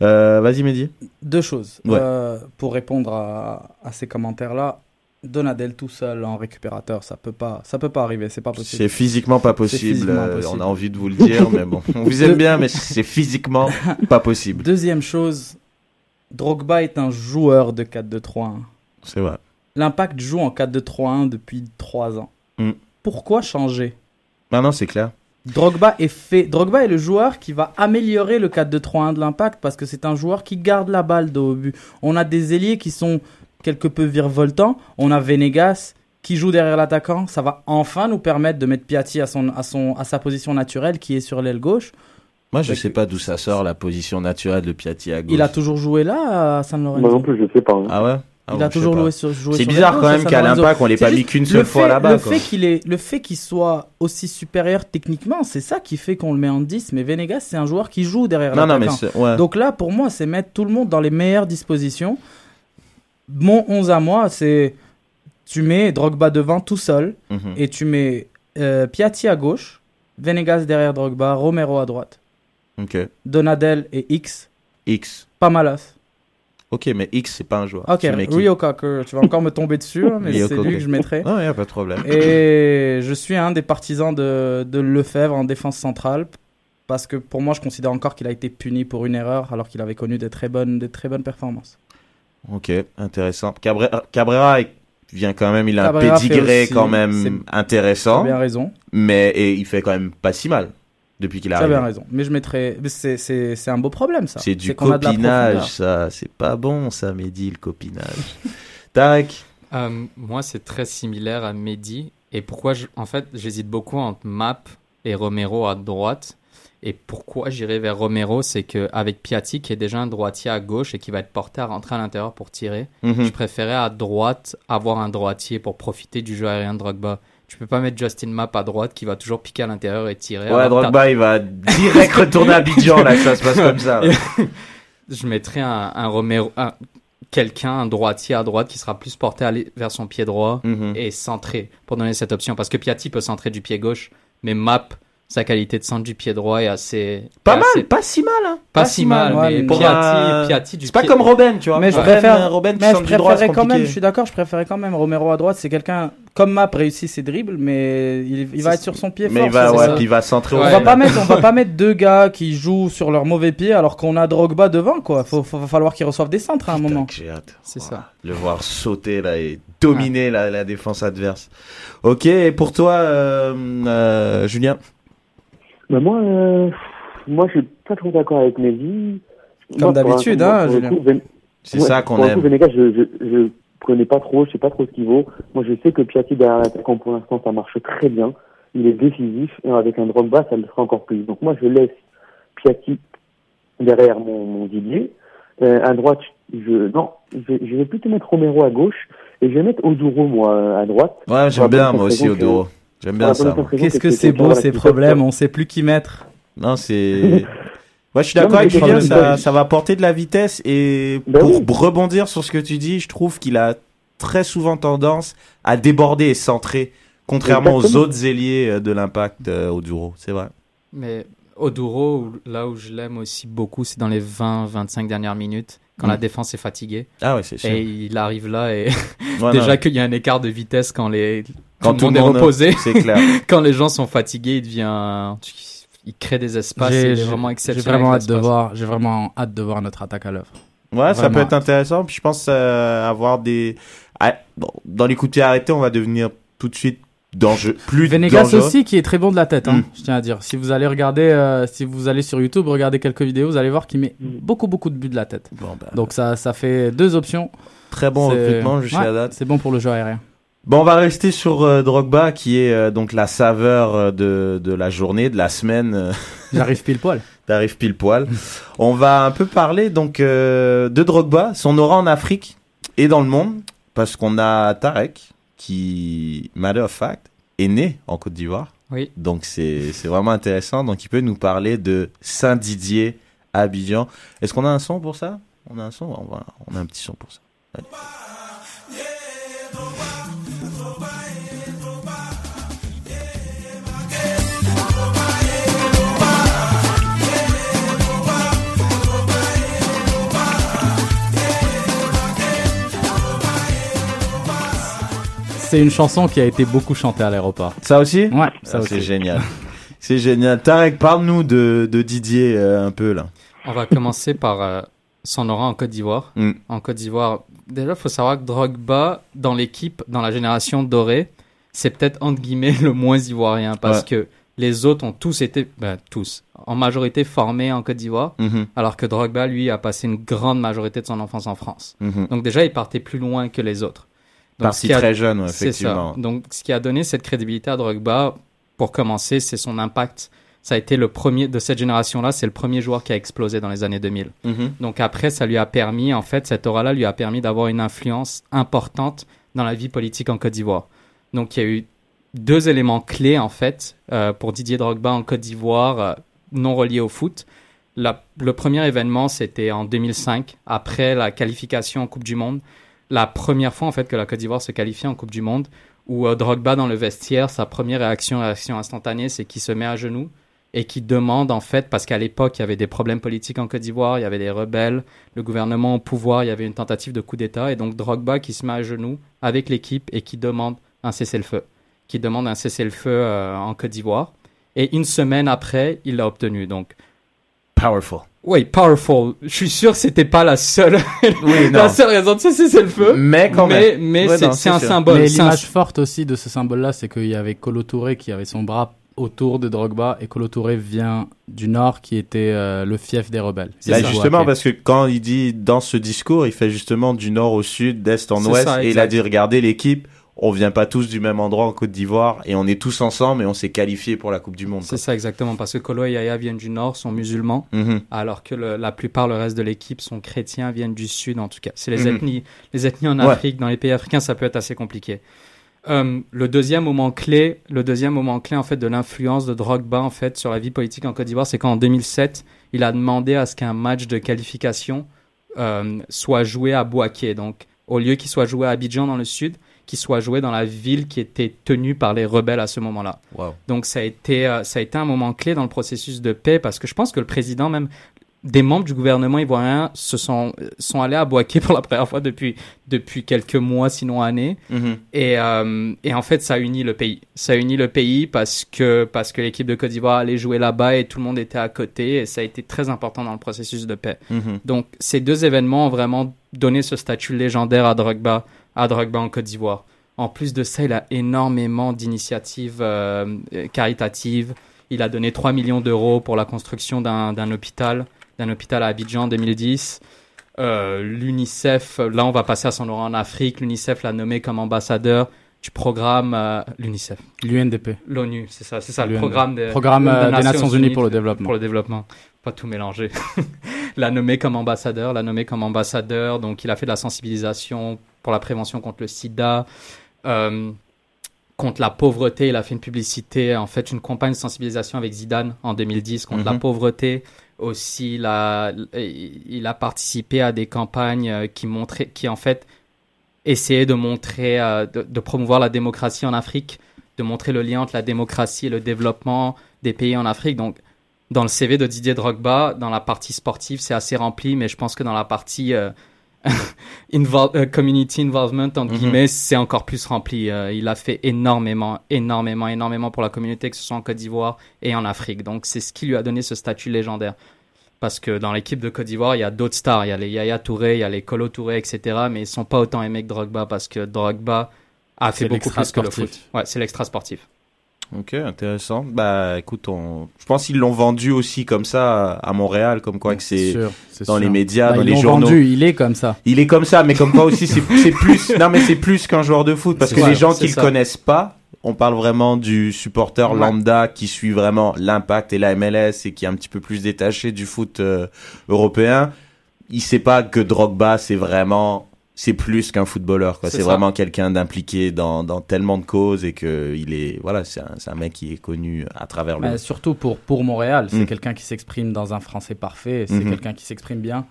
Euh, Vas-y Mehdi. Deux choses. Ouais. Euh, pour répondre à, à ces commentaires-là, Donadel tout seul en récupérateur, ça peut pas, ça peut pas arriver, c'est pas possible. C'est physiquement pas possible. physiquement euh, on a envie de vous le dire, mais bon, on vous aime bien, mais c'est physiquement pas possible. Deuxième chose, Drogba est un joueur de 4-2-3-1. C'est vrai. L'impact joue en 4-2-3-1 depuis 3 ans. Mm. Pourquoi changer? Ah non, c'est clair. Drogba est fait. Drogba est le joueur qui va améliorer le 4-2-3-1 de l'impact parce que c'est un joueur qui garde la balle dos au but. On a des ailiers qui sont quelque peu virevoltants. On a Venegas qui joue derrière l'attaquant. Ça va enfin nous permettre de mettre Piatti à, son, à, son, à sa position naturelle qui est sur l'aile gauche. Moi, je Fait sais pas d'où ça sort la position naturelle de Piatti à gauche. Il a toujours joué là à San Lorenzo. Moi non plus, je sais pas. hein. Ah ouais? Ah il bon, a toujours joué sur, joué C'est bizarre quand même qu'à l'impact, on l'ait pas mis qu'une le seule fois là-bas, Le quoi. fait qu'il est, le fait qu'il soit aussi supérieur techniquement, c'est ça qui fait qu'on le met en 10. Mais Venegas, c'est un joueur qui joue derrière Non, non, mais ouais. Donc là, pour moi, c'est mettre tout le monde dans les meilleures dispositions. Mon 11 à moi, c'est tu mets Drogba devant tout seul Mhm. et tu mets euh, Piatti à gauche, Venegas derrière Drogba, Romero à droite. Donadel et X, X. pas malas. Ok, mais X, c'est pas un joueur. Ok, Rio Cocker, tu vas encore me tomber dessus, hein, mais c'est lui que je mettrais. Non, a pas de problème. Et je suis un des partisans de, de Lefebvre en défense centrale. Parce que pour moi, je considère encore qu'il a été puni pour une erreur alors qu'il avait connu des très bonnes, des très bonnes performances. Ok, intéressant. Cabrera, Cabrera vient quand même, il a Cabrera un pédigré aussi- quand même intéressant. Bien raison. Mais et il fait quand même pas si mal depuis qu'il Tu as arrive. bien raison. Mais je mettrais. C'est, c'est, c'est un beau problème, ça. C'est du a copinage, ça. C'est pas bon, ça, Mehdi, le copinage. Tarek Euh, moi, c'est très similaire à Mehdi. Et pourquoi je... En fait, j'hésite beaucoup entre Map et Romero à droite. Et pourquoi j'irais vers Romero, c'est que avec Piatti, qui est déjà un droitier à gauche et qui va être porté à rentrer à l'intérieur pour tirer, Mhm. je préférais à droite avoir un droitier pour profiter du jeu aérien de Drogba. Tu peux pas mettre Justin Mapp à droite qui va toujours piquer à l'intérieur et tirer. Ouais, que Drogba, il va direct retourner à Abidjan, là, ça se passe comme ça. je mettrais un, un Romero, un- quelqu'un, un droitier à droite qui sera plus porté à aller vers son pied droit Mhm. et centré pour donner cette option. Parce que Piatti peut centrer du pied gauche, mais Map, sa qualité de centre du pied droit est assez. Pas est mal, assez- pas si mal, hein. Pas, si mal, ouais, mais mais pour Piatti, un- Piatti du C'est pas pied- comme Robben, tu vois. Mais je préfère, euh, Robben mais je préférerais quand même, je suis d'accord, je préférais quand même Romero à droite. C'est quelqu'un, comme Map réussit ses dribbles, mais il, il va être sur son pied Mais fort. il va, ouais, puis il va centrer au On Ouais. va pas mettre, on va pas mettre deux gars qui jouent sur leur mauvais pied alors qu'on a Drogba devant, quoi. Faut, faut, va falloir qu'ils reçoivent des centres à un moment. J'ai hâte. C'est ça. Le voir sauter là et dominer la, la défense adverse. Ok, et pour toi, euh, euh, Julien? Mais moi, euh, moi, je suis pas trop d'accord avec Mehdi. Comme d'habitude, hein, Julien. Ven- C'est Ouais, ça qu'on le coup, aime. Venegas, je, je, je connais pas trop, je sais pas trop ce qu'il vaut. Moi, je sais que Piatti derrière l'attaquant, pour l'instant, ça marche très bien. Il est décisif, et avec un Drogba, ça le fera encore plus. Donc moi, je laisse Piatti derrière mon, mon Didier. Euh, à droite, je, non, je, je vais plutôt mettre Romero à gauche, et je vais mettre Oduro, moi, à droite. Ouais, j'aime bien moi aussi Odoro. J'aime bien ça. Qu'est-ce que c'est beau ces problèmes, on sait plus qui mettre. Non, c'est. Ouais, je suis d'accord avec Julien, ça, ça va apporter de la vitesse et Ben pour oui. rebondir sur ce que tu dis, je trouve qu'il a très souvent tendance à déborder et centrer, contrairement aux autres ailiers euh, de l'impact euh, au Duro, c'est vrai. Mais Oduro, là où je l'aime aussi beaucoup, c'est dans les 20-25 dernières minutes, quand la défense est fatiguée. Ah ouais, c'est sûr. Et il arrive là et Ouais, déjà qu'il y a un écart de vitesse quand les quand tout le monde est reposé. c'est clair. quand les gens sont fatigués, il devient, il crée des espaces. J'ai vraiment j'ai hâte de voir, j'ai vraiment hâte de voir notre attaque à l'œuvre. Ouais, ça peut être intéressant. Puis je pense euh, avoir des. Ah, bon, dans les coups de pied arrêtés, on va devenir tout de suite dangereux. Plus Venegas dangereux. aussi qui est très bon de la tête, hein, Mm. je tiens à dire. Si vous allez regarder, euh, si vous allez sur YouTube, regarder quelques vidéos, vous allez voir qu'il met Mm. beaucoup beaucoup de buts de la tête. Bon, bah, Donc ça, ça fait deux options. très bon recrutement jusqu'à ouais, date. C'est bon pour le jeu aérien. Bon, on va rester sur euh, Drogba, qui est euh, donc la saveur euh, de, de la journée, de la semaine. euh, J'arrive pile poil. T'arrives pile poil. on va un peu parler donc euh, de Drogba, son aura en Afrique et dans le monde, parce qu'on a Tarek, qui, matter of fact, est né en Côte d'Ivoire. Oui. Donc c'est c'est vraiment intéressant. Donc il peut nous parler de Saint-Didier à Abidjan. Est-ce qu'on a un son pour ça? On a un son? On, va- on a un petit son pour ça. Allez. C'est une chanson qui a été beaucoup chantée à l'aéroport. Ça aussi Ouais, ça Ah, aussi. C'est génial. C'est génial. Tarek, parle-nous de, de Didier euh, un peu là. On va commencer par euh, son aura en Côte d'Ivoire. Mm. En Côte d'Ivoire, déjà, il faut savoir que Drogba, dans l'équipe, dans la génération dorée, c'est peut-être entre guillemets le moins ivoirien parce Ouais. que les autres ont tous été, ben, tous, en majorité formés en Côte d'Ivoire, Mhm, alors que Drogba, lui, a passé une grande majorité de son enfance en France. mhm. Donc déjà, il partait plus loin que les autres. Parti a- très jeune, ouais, effectivement. ça. Donc, ce qui a donné cette crédibilité à Drogba, pour commencer, c'est son impact. Ça a été le premier de cette génération-là, c'est le premier joueur qui a explosé dans les années 2000. Mhm. Donc après, ça lui a permis, en fait, cette aura-là lui a permis d'avoir une influence importante dans la vie politique en Côte d'Ivoire. Donc il y a eu deux éléments clés, en fait, euh, pour Didier Drogba en Côte d'Ivoire, euh, non reliés au foot. La- le premier événement, c'était en 2005, après la qualification en Coupe du Monde. La première fois, en fait, que la Côte d'Ivoire se qualifie en Coupe du Monde, où euh, Drogba, dans le vestiaire, sa première réaction, réaction instantanée, c'est qu'il se met à genoux et qui demande en fait, parce qu'à l'époque il y avait des problèmes politiques en Côte d'Ivoire, il y avait des rebelles, le gouvernement au pouvoir, il y avait une tentative de coup d'État, et donc Drogba qui se met à genoux avec l'équipe et qui demande un cessez-le-feu, qui demande un cessez-le-feu euh, en Côte d'Ivoire. Et une semaine après, il l'a obtenu. Donc, Powerful. Oui, powerful. Je suis sûr que c'était pas la seule, Oui, la seule raison de ce cessez-le-feu. Mais quand mais, même. mais Ouais, c'est non, c'est c'est un sûr. symbole. Mais c'est un- l'image forte aussi de ce symbole-là, c'est qu'il y avait Kolo Touré qui avait son bras autour de Drogba et Kolo Touré vient du nord qui était euh, le fief des rebelles. C'est Là, ça. justement, parce que quand il dit dans ce discours, il fait justement du nord au sud, d'est en C'est ouest, ça, et il a dit regardez l'équipe, on vient pas tous du même endroit en Côte d'Ivoire et on est tous ensemble et on s'est qualifié pour la Coupe du Monde. C'est ça exactement, parce que Kolo et Yaya viennent du nord, sont musulmans, Mhm. alors que le- la plupart, le reste de l'équipe, sont chrétiens, viennent du sud en tout cas. C'est les Mhm. ethnies, les ethnies en Ouais. Afrique, dans les pays africains, ça peut être assez compliqué. Euh, le deuxième moment clé, le deuxième moment clé en fait de l'influence de Drogba en fait sur la vie politique en Côte d'Ivoire, c'est qu'en 2007, il a demandé à ce qu'un match de qualification euh, soit joué à Bouaké. Donc, au lieu qu'il soit joué à Abidjan dans le sud, qu'il soit joué dans la ville qui était tenue par les rebelles à ce moment-là. Wow. Donc ça a été euh, ça a été un moment clé dans le processus de paix parce que je pense que le président même des membres du gouvernement ivoirien se sont sont allés à Boaké pour la première fois depuis depuis quelques mois sinon années Mhm. et euh, et en fait ça a uni le pays ça a uni le pays parce que parce que l'équipe de Côte d'Ivoire allait jouer là-bas et tout le monde était à côté et ça a été très important dans le processus de paix Mhm. donc ces deux événements ont vraiment donné ce statut légendaire à Drogba, à Drogba en Côte d'Ivoire. En plus de ça, il a énormément d'initiatives euh, caritatives. Il a donné 3 millions d'euros pour la construction d'un hôpital, à Abidjan en 2010. Euh, L'UNICEF, là on va passer à son rang en Afrique, l'UNICEF l'a nommé comme ambassadeur du programme euh, l'UNICEF. L'UNDP. L'ONU, c'est ça, c'est ça, le programme, de- Programme, des euh, des Nations Unies pour le développement. Pour le développement, pas tout mélanger. l'a nommé comme ambassadeur, l'a nommé comme ambassadeur, donc il a fait de la sensibilisation pour la prévention contre le sida, euh, contre la pauvreté, il a fait une publicité, en fait une campagne de sensibilisation avec Zidane en 2010 contre la Mhm. pauvreté. Aussi, il a, il a participé à des campagnes euh, qui montraient, qui en fait essayaient de montrer, euh, de, de promouvoir la démocratie en Afrique, de montrer le lien entre la démocratie et le développement des pays en Afrique. Donc, dans le CV de Didier Drogba, dans la partie sportive, c'est assez rempli, mais je pense que dans la partie euh, invol- euh, community involvement, entre Mhm. guillemets, c'est encore plus rempli. Il a fait énormément, énormément, énormément pour la communauté, que ce soit en Côte d'Ivoire et en Afrique. Donc, c'est ce qui lui a donné ce statut légendaire. Parce que dans l'équipe de Côte d'Ivoire, il y a d'autres stars. Il y a les Yaya Touré, il y a les Kolo Touré, etc. Mais ils sont pas autant aimés que Drogba parce que Drogba a fait beaucoup plus que le foot. Ouais, c'est l'extra sportif. Ok, intéressant. Bah, écoute, on... je pense qu'ils l'ont vendu aussi comme ça à Montréal, comme quoi que c'est dans sûr. les médias, Bah, dans ils les journaux. vendu, il est comme ça. Il est comme ça, mais comme quoi aussi c'est plus. Non, mais c'est plus qu'un joueur de foot parce que les gens qui le connaissent pas, on parle vraiment du supporter Ouais. lambda qui suit vraiment l'impact et la MLS et qui est un petit peu plus détaché du foot euh, européen. Il sait pas que Drogba c'est vraiment c'est plus qu'un footballeur quoi. C'est vraiment quelqu'un d'impliqué dans, dans tellement de causes et que il est voilà c'est un, mec qui est connu à travers le. Bah, surtout pour, pour Montréal, c'est Mm. quelqu'un qui s'exprime dans un français parfait, c'est Mhm. quelqu'un qui s'exprime bien.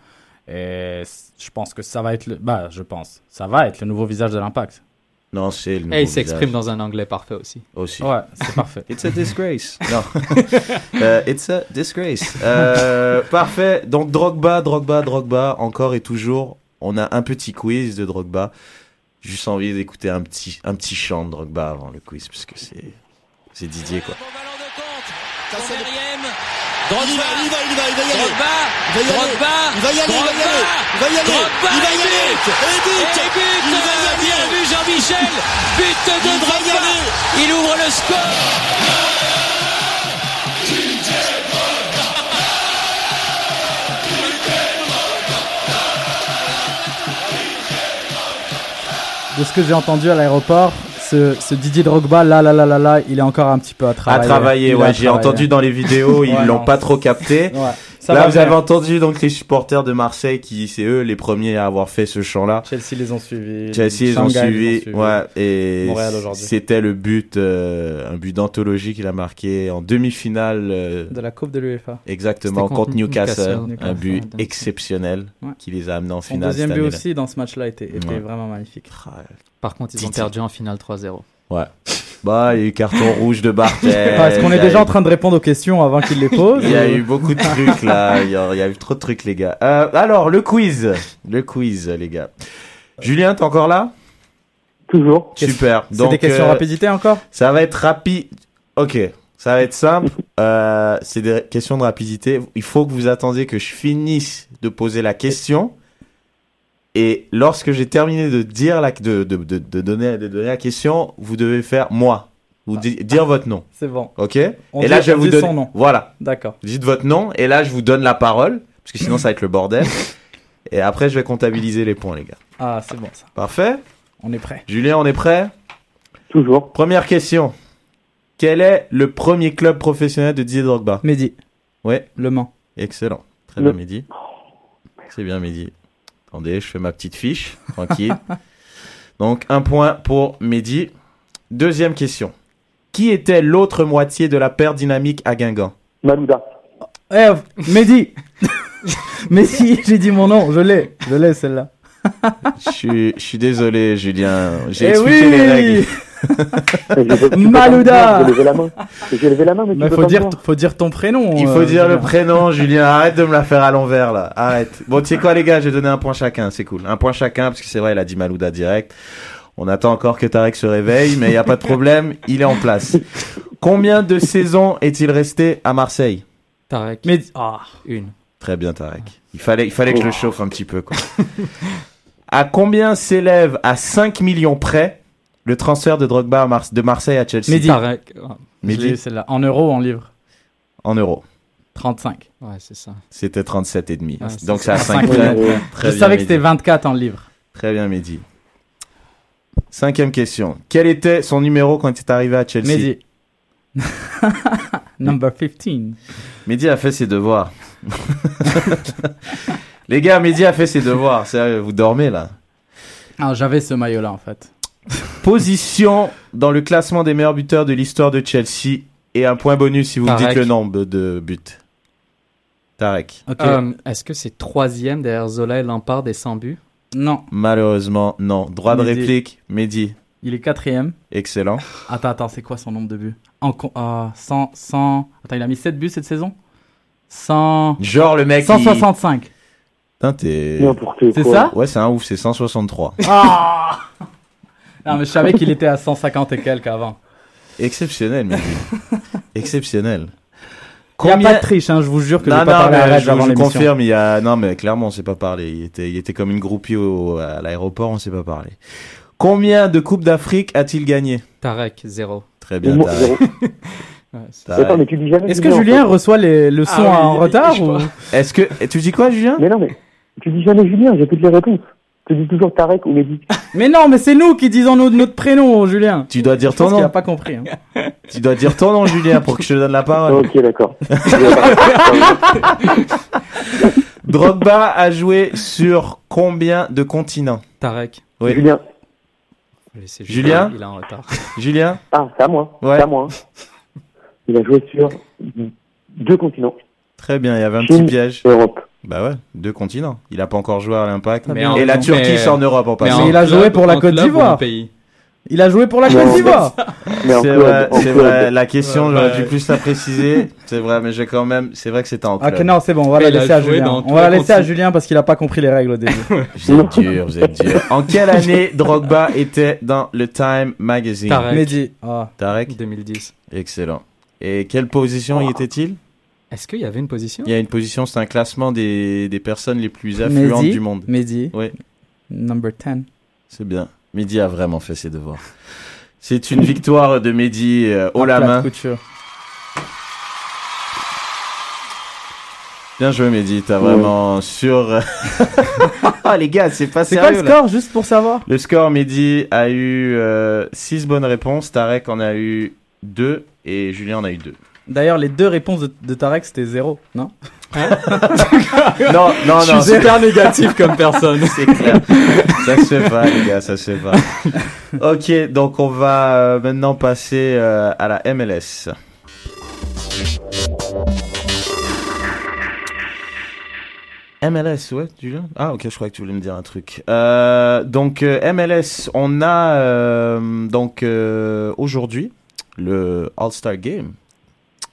Et je pense que ça va être le. Bah, je pense. Ça va être le nouveau visage de l'impact. Non c'est le. Et il s'exprime dans un anglais parfait aussi. aussi. Ouais, c'est parfait. It's a disgrace. non. Euh, it's a disgrace. Euh, parfait. Donc Drogba, Drogba, Drogba, encore et toujours. On a un petit quiz de Drogba. Juste envie d'écouter un petit, un petit chant de Drogba avant le quiz, parce que c'est, c'est Didier, quoi. Drogba, il va, il va, il va, il va y aller. Drogba, il va y aller, il va y aller, il va y aller, il va y aller, il va y aller. Et but, et but, il va y aller. Bien vu Jean-Michel, but de Drogba. Il ouvre le score. De ce que j'ai entendu à l'aéroport, ce, ce Didier Drogba, là, là, là, là, là, il est encore un petit peu à À travailler. travailler, Il ouais. J'ai travailler. entendu dans les vidéos, ils Ouais, l'ont pas trop capté. Ouais. Ça Là, vous bien. avez entendu donc les supporters de Marseille qui, c'est eux les premiers à avoir fait ce chant-là. Chelsea les ont suivis. Chelsea, ont suivi, les ont ouais, et c'était le but, euh, un but d'anthologie qu'il a marqué en demi-finale. euh, De la Coupe de l'UEFA. Exactement, contre contre Newcastle, Newcastle. un but ouais. exceptionnel Ouais. qui les a amenés en Son finale. deuxième cette but aussi dans ce match-là était, était Ouais. vraiment magnifique. Par contre, ils ont perdu en finale 3-0. Ouais. Bah, il y a eu carton rouge de Barthez. Est-ce qu'on est a déjà eu- en train de répondre aux questions avant qu'il les pose Il y a eu beaucoup de trucs là, il y a, il y a eu trop de trucs les gars. Euh, alors, le quiz. Le quiz les gars. Julien, t'es encore là? Toujours. Super. C'est des questions euh, rapidité encore? Ça va être rapide. Ok, ça va être simple. Euh, c'est des questions de rapidité. Il faut que vous attendiez que je finisse de poser la question. Et lorsque j'ai terminé de dire la, de, de, de, de donner, de donner la question, vous devez faire moi. Vous di- dire votre nom. C'est bon. Ok? On Et dit- là, je vais vous dit donner. son nom. Voilà. D'accord. Dites votre nom. Et là, je vous donne la parole. Parce que sinon, ça va être le bordel. Et après, je vais comptabiliser les points, les gars. Ah, c'est bon ça. Parfait? On est prêt. Julien, on est prêt? Toujours. Première question. Quel est le premier club professionnel de Didier Drogba? Mehdi. Ouais. Le Mans. Excellent. Très Le- bien, Mehdi. C'est bien, Mehdi. Attendez, je fais ma petite fiche. Tranquille. Donc, un point pour Mehdi. Deuxième question. Qui était l'autre moitié de la paire dynamique à Guingamp? Malouda. Eh, Mehdi Mais si, j'ai dit mon nom, je l'ai. Je l'ai celle-là. Je suis, je suis désolé, Julien. J'ai Eh expliqué oui les règles. Malouda J'ai levé la main. J'ai levé la main, mais, tu Mais peux faut pas dire, faut dire ton prénom. Il faut euh, dire le Julien. prénom, Julien. Arrête de me la faire à l'envers, là. Arrête. Bon, tu sais quoi, les gars, j'ai donné un point chacun. C'est cool. Un point chacun, parce que c'est vrai, il a dit Malouda direct. On attend encore que Tarek se réveille, mais il n'y a pas de problème. Il est en place. Combien de saisons est-il resté à Marseille? Tarek. Mais ah, Une. Très bien, Tarek. Il fallait, il fallait que je le chauffe un petit peu, quoi. à combien s'élève à 5 millions près le transfert de Drogba à Mars- de Marseille à Chelsea Mehdi. Tarek. Celle-là. En euros, en livres. en euros. 35. Ouais, c'est ça. C'était 37 et demi. Ouais, Donc c'est ça. à 5 Cinq près. millions. Très je savais que c'était 24 en livres. Très bien, Mehdi. Cinquième question. Quel était son numéro quand il est arrivé à Chelsea Mehdi. Number 15. Mehdi a fait ses devoirs. Les gars, Mehdi a fait ses devoirs. Sérieux, vous dormez là. Ah, j'avais ce maillot-là, en fait. Position dans le classement des meilleurs buteurs de l'histoire de Chelsea. Et un point bonus si vous me Tarek. dites le nombre de buts. Tarek. Ok. Euh, Est-ce que c'est troisième derrière Zola et Lampard et sans but Non, Malheureusement, non. Droit de Mehdi. réplique, Mehdi. il est quatrième. Excellent. Attends, attends, c'est quoi son nombre de buts? En, con- euh, 100, 100... Attends, il a mis 7 buts cette saison? 100... Genre le mec. il- 165. Putain, t'es. C'est ça? Ouais, c'est un ouf, c'est 163. Ah Non, mais je savais qu'il était à 150 et quelques avant. Exceptionnel, Mehdi. Exceptionnel. Il n'y a pas de triche, hein, je vous jure que non, j'ai pas non, parlé à je, avant je confirme, il y a, non, mais clairement, on s'est pas parlé. Il était, il était comme une groupie au, à l'aéroport, on s'est pas parlé. Combien de Coupes d'Afrique a-t-il gagné? Tarek, zéro. Très bien, Tarek. zéro. Ouais, c'est- Tarek. Attends, mais tu dis jamais Est-ce que Julien, en Julien fait. reçoit les, le son Ah oui, en retard ou... Est-ce que, tu dis quoi, Julien? Mais non, mais tu dis jamais Julien, j'ai toutes les réponses. Tu dis toujours Tarek ou Mehdi. Mais non, mais c'est nous qui disons notre, notre prénom, Julien. Tu dois dire Je ton nom. pas compris. hein. Tu dois dire ton nom, Julien, pour que je te donne la parole. ok, d'accord. Drogba a joué sur combien de continents? Tarek. Oui. Julien. Julien? Il est en retard. Julien? Ah, c'est à moi. Ouais. C'est à moi. Il a joué sur deux continents. Très bien, il y avait un Chine petit piège. et Europe. Bah ouais, deux continents. Il a pas encore joué à l'Impact. Mais Et la Turquie, mais- c'est en Europe en Mais passant. en il a joué pour la Côte d'Ivoire. Il a joué pour la Côte d'Ivoire. Mais C'est vrai, c'est. La question, Ouais, j'aurais ouais. dû plus la préciser. C'est vrai, mais j'ai quand même. C'est vrai que c'était en club. Ok, non, c'est bon, on va Mais la laisser à Julien. On va la laisser à. Julien parce qu'il a pas compris les règles au début. Vous êtes dur, vous êtes dur. En quelle année Drogba était dans le Time Magazine? Tarek. Mehdi. Ah. Tarek 2010. Excellent. Et quelle position y était-il? Est-ce qu'il y avait une position? Il y a une position, c'est un classement des, des personnes les plus influentes Mehdi. du monde. Mehdi. Oui, Number 10. c'est bien. Mehdi a vraiment fait ses devoirs. C'est une victoire de Mehdi euh, haut la main. couture. Bien joué Mehdi, t'as vraiment sur... Ah les gars, c'est pas C'est quoi sérieux le là. score, juste pour savoir? Le score, Mehdi a eu 6 bonnes réponses, Tarek en a eu 2 et Julien en a eu 2. D'ailleurs, les deux réponses de, de Tarek, c'était zéro, non Non, non, Je non, suis super négatif comme personne. c'est clair. ça se fait pas, les gars, ça se fait pas. ok, donc on va euh, maintenant passer euh, à la MLS. MLS, ouais, Julien Ah, ok, je croyais que tu voulais me dire un truc. Euh, donc, euh, MLS, on a euh, donc euh, aujourd'hui le All-Star Game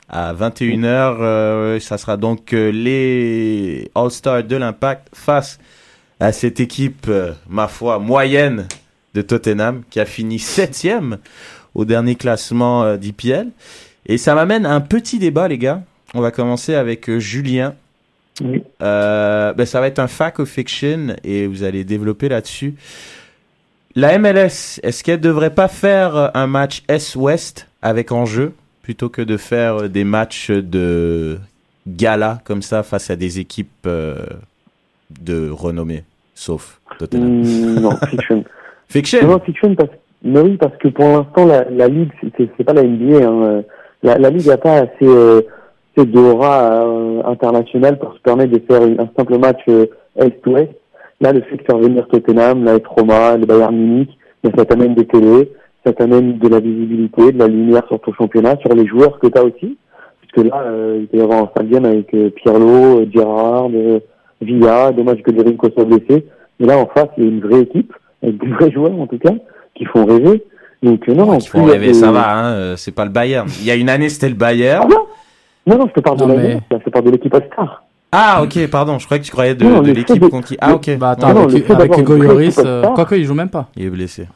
à 21h. euh, ça sera donc euh, les All-Stars de l'Impact face à cette équipe, euh, ma foi, moyenne de Tottenham qui a fini septième au dernier classement d'IPL. Et ça m'amène à un petit débat, les gars. On va commencer avec Julien. Oui. Ben, ça va être un fact of fiction et vous allez développer là-dessus. La MLS, est-ce qu'elle devrait pas faire un match Est-Ouest avec enjeu? Plutôt que de faire euh, des matchs de gala comme ça face à des équipes euh, de renommée, sauf Tottenham. Hmm, non, fiction. Fiction Non, fiction parce, Mais oui, parce que pour l'instant, la, la Ligue, c'est- pas la NBA. Hein. La, la Ligue n'a pas assez, euh, assez d'aura euh, internationale pour se permettre de faire un simple match euh, Est-Ouest. Là, le fait de faire venir Tottenham, la Roma, le Bayern Munich, ça t'amène des télés, ça t'amène de la visibilité, de la lumière sur ton championnat, sur les joueurs que tu as aussi. Puisque là, euh, il peut y avoir un stadium avec euh, Pirlo, euh, Gerrard, euh, Villa, dommage que Jerinko soit blessé. Mais là, en face, il y a une vraie équipe, avec des vrais joueurs en tout cas, qui font rêver. Donc euh, non, en Faut plus, rêver, ça va, hein, euh, c'est pas le Bayern. Il y a une année, c'était le Bayern. Non, non, je te parle Non, de mais- je te parle de l'équipe All-Star. Ah, ok, pardon, je croyais que tu croyais de, de l'équipe de- qu'on qui. Ah, ok. Bah attends, Non, non, avec, avec Hugo Lloris, euh, quoique il joue même pas. Il est blessé.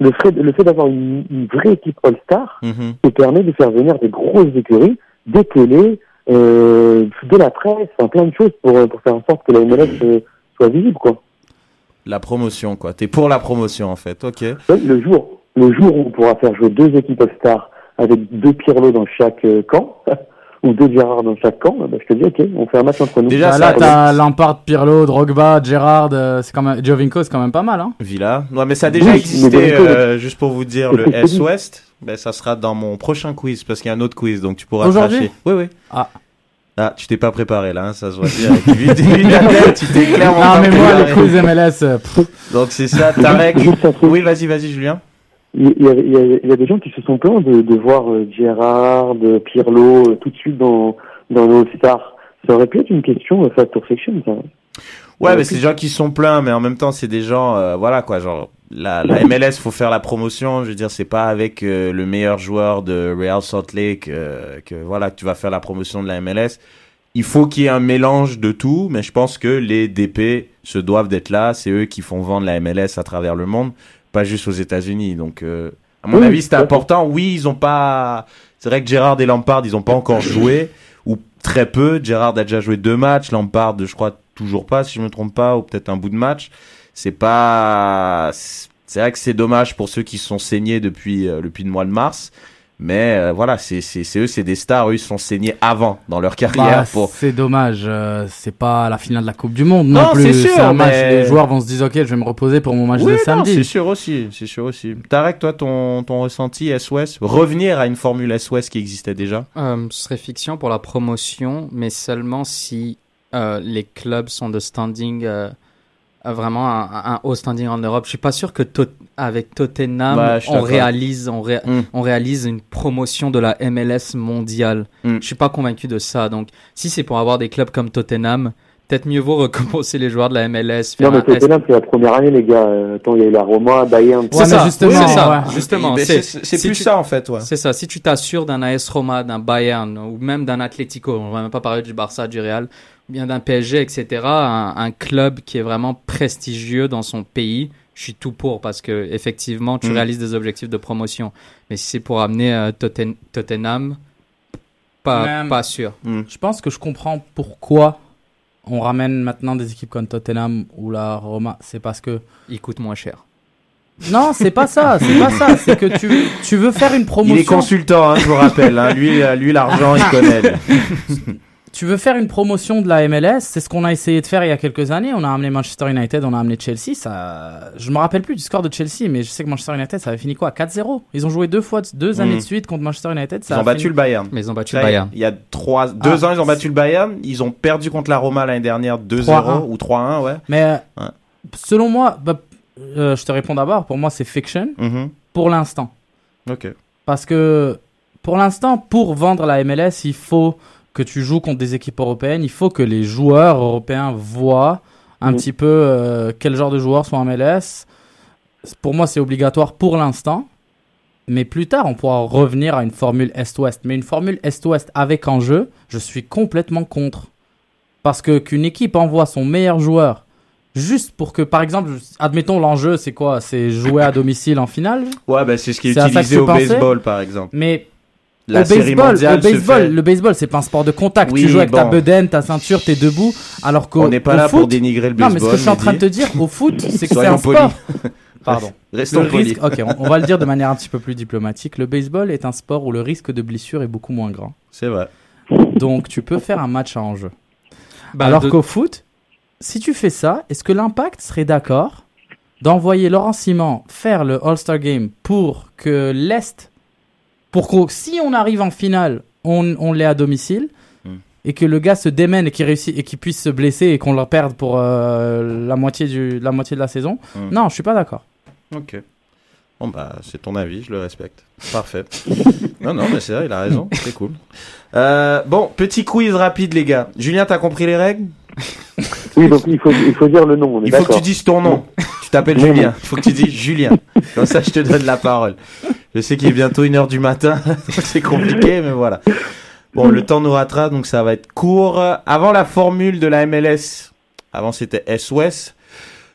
Le fait, le fait d'avoir une, une vraie équipe All-Star Mhm. te permet de faire venir des grosses écuries, des télés, euh, de la presse, enfin, plein de choses pour, euh, pour faire en sorte que la MLS euh, soit visible, quoi. La promotion, quoi. T'es pour la promotion, en fait. Ok. Le jour, le jour où on pourra faire jouer deux équipes All-Star avec deux Pirlo dans chaque camp, ou deux Gérard dans chaque camp, bah, je te dis, ok, on fait un match entre nous. Bah, là, t'as Lampard, Pirlo, Drogba, Gerrard, euh, c'est quand même, Jovinko, c'est quand même pas mal, hein. Villa. Ouais, mais ça a déjà Oui, existé, euh, juste pour vous dire, le. S-Ouest. Ben, ça sera dans mon prochain quiz, parce qu'il y a un autre quiz, donc tu pourras Aujourd'hui. Oui, oui. Ah. Ah, tu t'es pas préparé, là, hein, ça se voit. Vu tête, tu t'es clairement Non, pas mais moi, préparé. quiz MLS, euh, pff. Donc c'est ça, Tarek. Oui, vas-y, vas-y, Julien. Il y, a, il y a- il y a des gens qui se sont plaints de, de voir euh, Gérard, de Pirlo euh, tout de suite dans, dans le All-Star. Ça aurait pu être une question euh, Factor Fiction, ça. Ouais, mais c'est des gens qui sont pleins, mais en même temps, c'est des gens, euh, voilà quoi, genre la, la MLS, faut faire la promotion. Je veux dire, c'est pas avec euh, le meilleur joueur de Real Salt Lake euh, que voilà que tu vas faire la promotion de la MLS. Il faut qu'il y ait un mélange de tout, mais je pense que les DP se doivent d'être là. C'est eux qui font vendre la MLS à travers le monde, pas juste aux États-Unis. Donc, euh, à mon Oui, avis, c'est important. Oui, ils ont pas. C'est vrai que Gérard et Lampard, ils ont pas encore joué ou très peu. Gérard a déjà joué deux matchs, Lampard, je crois toujours pas, si je me trompe pas, ou peut-être un bout de match. C'est pas. C'est vrai que c'est dommage pour ceux qui se sont saignés depuis euh, depuis le mois de mars. Mais euh, voilà, c'est c'est c'est eux, c'est des stars. Eux, ils se sont saignés avant dans leur carrière Bah, pour. C'est dommage, euh, c'est pas la finale de la Coupe du Monde non, Non, plus. c'est sûr, un match, les joueurs vont se dire ok, je vais me reposer pour mon match Oui, de non, samedi. c'est sûr aussi, c'est sûr aussi. Tarek, toi, ton ton ressenti S-Ouest, revenir à une formule S-Ouest qui existait déjà? Euh, ce serait fiction pour la promotion, mais seulement si euh, les clubs sont de standing, euh, vraiment un, un haut standing en Europe. Je suis pas sûr que Tot- avec Tottenham, Ouais, on réalise, on, ré- Mm. on réalise une promotion de la MLS mondiale. Mm. Je suis pas convaincu de ça. Donc, si c'est pour avoir des clubs comme Tottenham, peut-être mieux vaut recommencer les joueurs de la MLS. faire Non, mais Tottenham, c'est la première année, les gars. Euh, Attends, il y a eu la Roma, Bayern. C'est ça, justement, c'est ça, ouais. justement. C'est c'est- c'est si plus tu- ça, en fait, ouais. C'est ça. Si tu t'assures d'un AS Roma, d'un Bayern ou même d'un Atlético, on va même pas parler du Barça, du Real, bien d'un PSG, etc. Un, un club qui est vraiment prestigieux dans son pays. Je suis tout pour parce que effectivement, tu Mm. réalises des objectifs de promotion. Mais si c'est pour amener euh, Totten- Tottenham, pas, Même- pas sûr. Je pense que je comprends pourquoi on ramène maintenant des équipes comme Tottenham ou la Roma. C'est parce que Il coûte moins cher. non, c'est pas ça, c'est pas ça. C'est que tu tu veux faire une promotion. Il est consultant, hein, je vous rappelle. Hein. Lui, euh, lui l'argent, il connaît. Tu veux faire une promotion de la MLS, c'est ce qu'on a essayé de faire il y a quelques années. On a amené Manchester United, on a amené Chelsea. Ça, je me rappelle plus du score de Chelsea, mais je sais que Manchester United, ça avait fini quoi? 4-0. Ils ont joué deux fois, deux années Mhm. de suite contre Manchester United. Ça Ils a ont battu fini- le Bayern. Mais ils ont battu Ça, le Bayern. Il y a trois, deux Ah. ans, ils ont battu le Bayern. Ils ont perdu contre la Roma l'année dernière 2-0 3-1. ou 3-1, ouais. Mais euh, Ouais. selon moi, bah, euh, je te réponds d'abord. Pour moi, c'est fiction Mhm. pour l'instant. Ok. Parce que pour l'instant, pour vendre la MLS, il faut que tu joues contre des équipes européennes. Il faut que les joueurs européens voient un petit peu euh, quel genre de joueurs sont en MLS. Pour moi, c'est obligatoire pour l'instant. Mais plus tard, on pourra revenir à une formule Est-Ouest. Mais une formule Est-Ouest avec enjeu, je suis complètement contre. Parce que qu'une équipe envoie son meilleur joueur juste pour que, par exemple, admettons l'enjeu, c'est quoi? C'est jouer à domicile en finale? Ouais, bah, c'est ce qui est que utilisé au pensais? baseball, par exemple. Mais La série baseball, mondiale se baseball, fait- le baseball, c'est pas un sport de contact. Oui, tu joues avec ta bedaine, ta ceinture, t'es debout. Alors qu'au On n'est pas là pour dénigrer le Non, mais ce que baseball, je suis en train de te dire, au foot, c'est que c'est un sport. Pardon. Restons Le polis. risque, ok, on, on va le dire de manière un petit peu plus diplomatique. Le baseball est un sport où le risque de blessure est beaucoup moins grand. C'est vrai. Donc, tu peux faire un match à enjeu. Bah, Alors de- qu'au foot, si tu fais ça, est-ce que l'impact serait d'accord d'envoyer Laurent Simon faire le All-Star Game pour que l'Est, pour que si on arrive en finale, on, on l'ait à domicile, Hmm. et que le gars se démène et qu'il réussit et qu'il puisse se blesser et qu'on le perde pour euh, la moitié du la moitié de la saison. Hmm. Non, je suis pas d'accord. Ok. Bon, bah, c'est ton avis, je le respecte. Parfait. non, non, mais c'est vrai, il a raison. C'est cool. Euh, bon, petit quiz rapide, les gars. Julien, t'as compris les règles? Oui, donc il faut, il faut dire le nom. On est Il faut que tu dises ton nom. Tu t'appelles Julien. Il faut que tu dises Julien. Comme ça, je te donne la parole. Je sais qu'il est bientôt 1h du matin. c'est compliqué, mais voilà. Bon, le temps nous rattrape, donc ça va être court. Avant la formule de la MLS, avant c'était S-Ouest,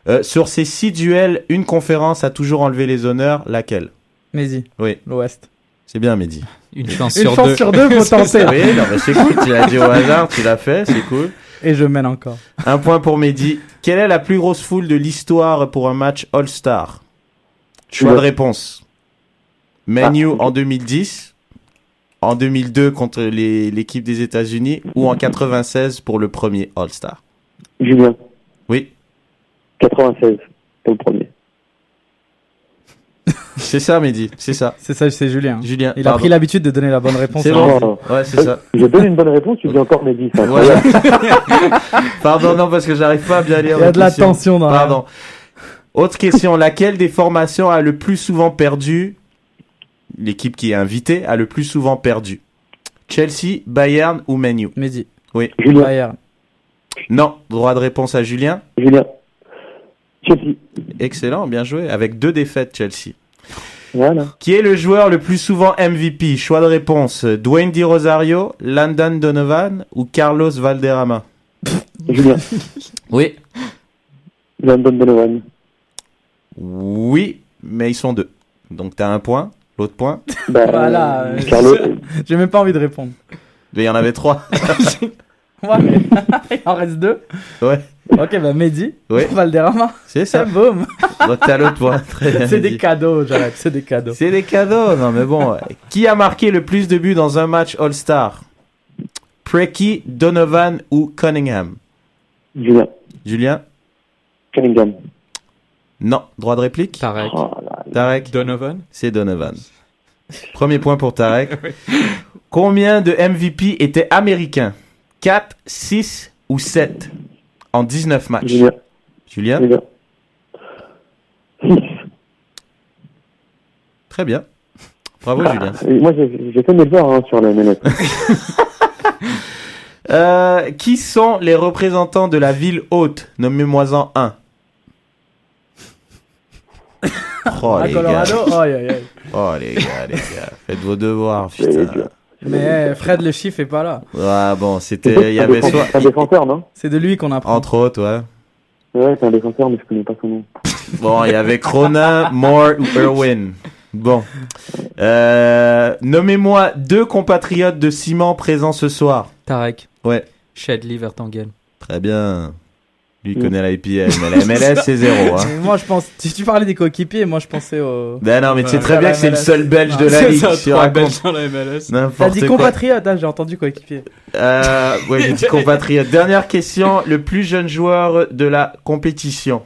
euh, sur ces six duels, une conférence a toujours enlevé les honneurs. Laquelle? Mehdi, Oui. l'Ouest. C'est bien, Mehdi. Une chance Une sur chance deux. sur deux, faut tenter. Oui, non, mais c'est cool. Tu l'as dit au hasard, tu l'as fait, c'est cool. Et je mène encore. Un point pour Mehdi. Quelle est la plus grosse foule de l'histoire pour un match All-Star? Choix de réponse. Manu Ah, ok. en 2010, en 2002 contre les- l'équipe des États-Unis ou en 96 pour le premier All-Star. Julien, Oui, 96 pour le premier. c'est ça, Mehdi, c'est ça. C'est ça, c'est Julien. Julien, Il a pris l'habitude de donner la bonne réponse. C'est bon. Ouais, c'est ça. Je donne une bonne réponse, tu dis encore Mehdi. c'est Voilà. Pardon, non, parce que j'arrive pas à bien lire. Il y a la de la question. tension dans la- Pardon. Autre question. Laquelle des formations a le plus souvent perdu L'équipe qui est invitée a le plus souvent perdu Chelsea, Bayern ou Menu Mehdi. Oui. Julien, Bayern. Non. Droit de réponse à Julien. Julien. Chelsea. Excellent, bien joué. Avec deux défaites, Chelsea. Voilà. Qui est le joueur le plus souvent MVP Choix de réponse. Dwayne Di Rosario, Landon Donovan ou Carlos Valderrama? Julien. Oui. Landon Donovan. Oui, mais ils sont deux. Donc t'as un point. L'autre point Bah, Voilà. euh, euh, Carlo. J'ai même pas envie de répondre. Mais il y en avait trois. Ouais. Il en reste deux. Ouais. Ok, bah Mehdi. Oui. Valderrama. C'est ça. Boum. Donc t'as l'autre point. C'est des cadeaux, j'arrête. C'est des cadeaux. C'est des cadeaux. Non mais bon. Qui a marqué le plus de buts dans un match All-Star? Preki, Donovan ou Cunningham? Julien. Julien? Cunningham. Non. Droit de réplique? Tarek. Oh. Tarek Donovan? C'est Donovan. Premier point pour Tarek. Combien de MVP étaient américains? 4, 6 ou 7 en 19 matchs? Julien. Julien? Julien. 6. Très bien. Bravo Julien. Et Moi, fait mes devoirs hein, sur la MLS. Euh, qui sont les représentants de la ville haute Nommez-moi-en un. Oh à les gars. Colorado? Aïe, aïe, aïe. Oh les gars, les gars. Faites vos devoirs, putain. Mais eh, Fred le chiffre est pas là. Ah bon, c'était. Il y C'est un avait défenseur- soit. c'est un défenseur, non? C'est de lui qu'on apprend. Entre autres, ouais. Ouais, c'est un défenseur, mais je connais pas son nom. Bon, il y avait Cronin, Moore ou Irwin. Bon. Euh, Nommez-moi deux compatriotes de Simon présents ce soir. Tarek. Ouais. Shedley Vertonghen. Très bien. Lui Mm. connaît la IPL, mais la MLS c'est zéro. Hein. Moi, je pense. Si tu parlais des coéquipiers, moi, je pensais au. Ben non, mais tu sais Ouais. très bien que c'est le seul Belge de la ligue. ça, tu trois Belges dans la MLS. T'as dit quoi. compatriote, hein, j'ai entendu coéquipier. Euh, ouais, j'ai dit compatriote. Dernière question. Le plus jeune joueur de la compétition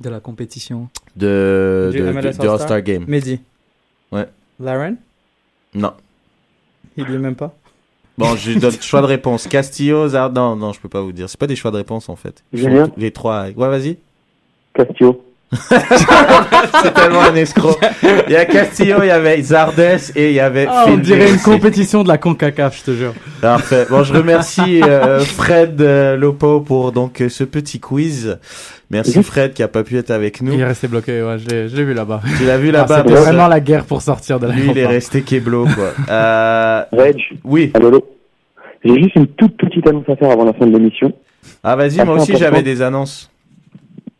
De la compétition. de, Du de- MLS du- du All-Star Game. Mehdi. Ouais. Laren Non. Il y est même pas. Bon, je donne choix de réponse. Castillo, Zard... Non, non, je peux pas vous dire. C'est pas des choix de réponse en fait. Julien Les trois. Ouais, vas-y. Castillo. C'est tellement un escroc. Il y a Castillo, il y avait Zardes et il y avait Ah, on dirait une compétition de la CONCACAF, je te jure. Parfait. Bon, je remercie euh, Fred euh, Lopo pour donc euh, ce petit quiz. Merci Fred qui a pas pu être avec nous. Il est resté bloqué, ouais, je l'ai- vu là-bas. Tu l'as vu Ah, là-bas C'était parce- vraiment la guerre pour sortir de la Lui, il est resté kéblo, quoi. Euh... Reg. Oui. J'ai juste une toute petite annonce à faire avant la fin de l'émission. Ah, vas-y, moi aussi j'avais des annonces.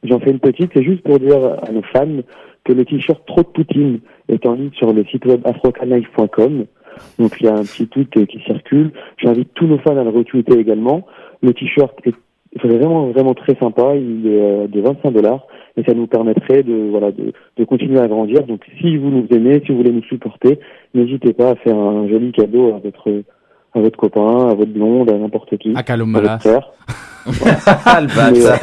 J'en fais une petite, c'est juste pour dire à nos fans que le t-shirt Trop de Poutine est en ligne sur le site web afrocanlife.com. Donc il y a un petit tweet qui circule. J'invite tous nos fans à le retweeter également. Le t-shirt est vraiment vraiment très sympa. Il est euh, de 25 dollars et ça nous permettrait de voilà de, de continuer à grandir. Donc si vous nous aimez, si vous voulez nous supporter, n'hésitez pas à faire un joli cadeau à votre à à votre copain, à votre blonde, à n'importe qui. À à votre frère. Ah, le bâtard.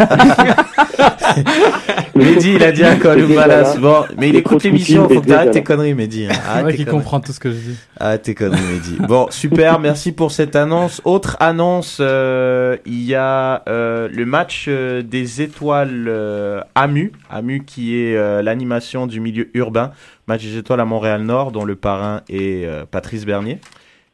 Mehdi, il a dit ou Malas. Bon, mais il écoute l'émission, faut que t'arrêtes tes conneries, Mehdi. hein. C'est Arrête conneries. comprend tout ce que je dis. Ah, tes conneries, Mehdi. Bon, super, merci pour cette annonce. Autre annonce, euh, il y a euh, le match euh, des étoiles euh, AMU, AMU qui est euh, l'animation du milieu urbain, match des étoiles à Montréal-Nord, dont le parrain est euh, Patrice Bernier.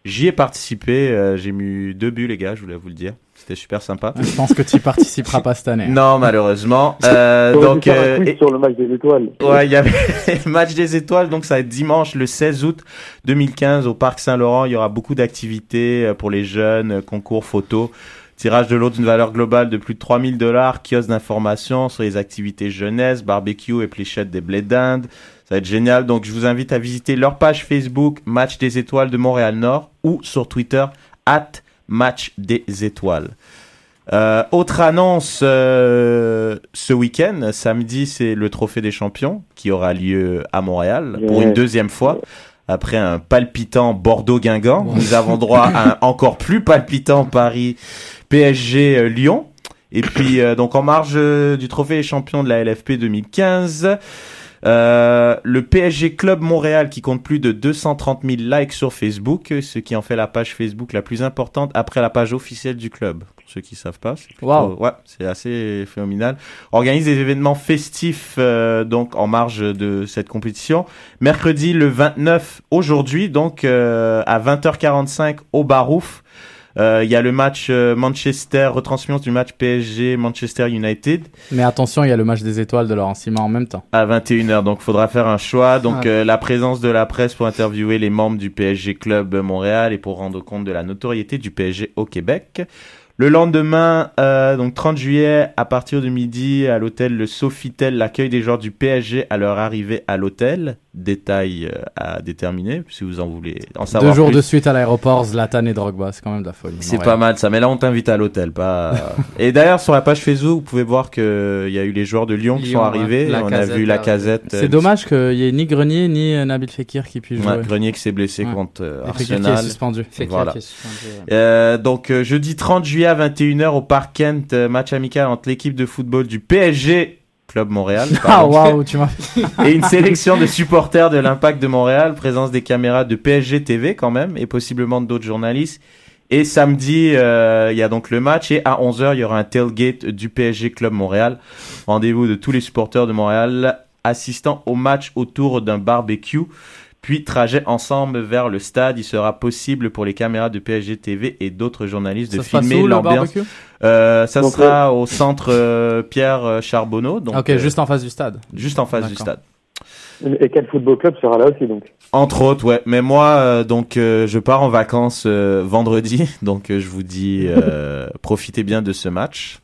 J'y ai participé, euh, j'ai mis deux buts, les gars, je voulais vous le dire. C'était super sympa. Je pense que tu y participeras pas cette année. Non, malheureusement. Euh, donc, euh, et- sur le match des étoiles. Ouais, il y avait match des étoiles, donc ça va être dimanche le 16 août 2015 au Parc Saint-Laurent. Il y aura beaucoup d'activités euh, pour les jeunes, euh, concours photos, tirage de l'eau d'une valeur globale de plus de 3000 dollars, kiosque d'information sur les activités jeunesse, barbecue et pléchette des blés d'Inde. Ça va être génial. Donc, je vous invite à visiter leur page Facebook, Match des étoiles de Montréal-Nord, ou sur Twitter, at Match des étoiles. Euh, autre annonce euh, ce week-end, samedi, c'est le Trophée des Champions qui aura lieu à Montréal pour une deuxième fois. Après un palpitant Bordeaux-Guingamp, nous avons droit à un encore plus palpitant Paris PSG-Lyon. Et puis, euh, donc en marge euh, du Trophée des Champions de la LFP 2015, euh, le PSG Club Montréal qui compte plus de 230 000 likes sur Facebook, ce qui en fait la page Facebook la plus importante après la page officielle du club. Pour ceux qui savent pas, c'est plutôt- Wow. ouais, c'est assez phénoménal. Organise des événements festifs euh, donc en marge de cette compétition. Mercredi le 29 aujourd'hui donc euh, à 20h45 au Barouf. Euh, Il y a le match euh, Manchester, retransmission du match PSG Manchester United Mais attention, il y a le match des étoiles de Laurent Simon en même temps. à 21h. Donc, faudra faire un choix. Donc, Ah. euh, la présence de la presse pour interviewer les membres du PSG Club Montréal et pour rendre compte de la notoriété du PSG au Québec. Le lendemain, euh, donc 30 juillet, à partir de midi, à l'hôtel Le Sofitel, l'accueil des joueurs du PSG à leur arrivée à l'hôtel. Détail euh, à déterminer, si vous en voulez en savoir Deux jours plus. de suite à l'aéroport, Zlatan et Drogba, c'est quand même de la folie. C'est pas mal ça, mais là on t'invite à l'hôtel, pas. et d'ailleurs sur la page Facebook, vous pouvez voir que il y a eu les joueurs de Lyon, qui sont arrivés. La on a vu la arrive. casette. C'est dommage qu'il y ait ni Grenier ni euh, Nabil Fekir qui puissent Ouais, jouer. Grenier qui s'est blessé Ouais. contre euh, Fekir qui Arsenal. est suspendu. Fekir Voilà. qui est suspendu. Euh, donc euh, jeudi 30 juillet à 21h au Parc Kent, euh, match amical entre l'équipe de football du PSG Club Montréal Ah pardon, waouh, tu m'as. et une sélection de supporters de l'Impact de Montréal, présence des caméras de PSG TV quand même et possiblement d'autres journalistes. Et samedi, euh, il y a donc le match et à 11h, il y aura un tailgate du PSG Club Montréal. Rendez-vous de tous les supporters de Montréal assistant au match autour d'un barbecue. Puis trajet ensemble vers le stade. Il sera possible pour les caméras de PSG TV et d'autres journalistes de Ça filmer l'ambiance. Euh, ça Donc, sera au centre euh, Pierre euh, Charbonneau. Donc, Ok, euh, juste en face du stade. juste en face du stade. Et quel football club sera là aussi, donc? Entre autres, ouais. Mais moi, euh, donc, euh, je pars en vacances euh, vendredi, donc euh, je vous dis, euh, profitez bien de ce match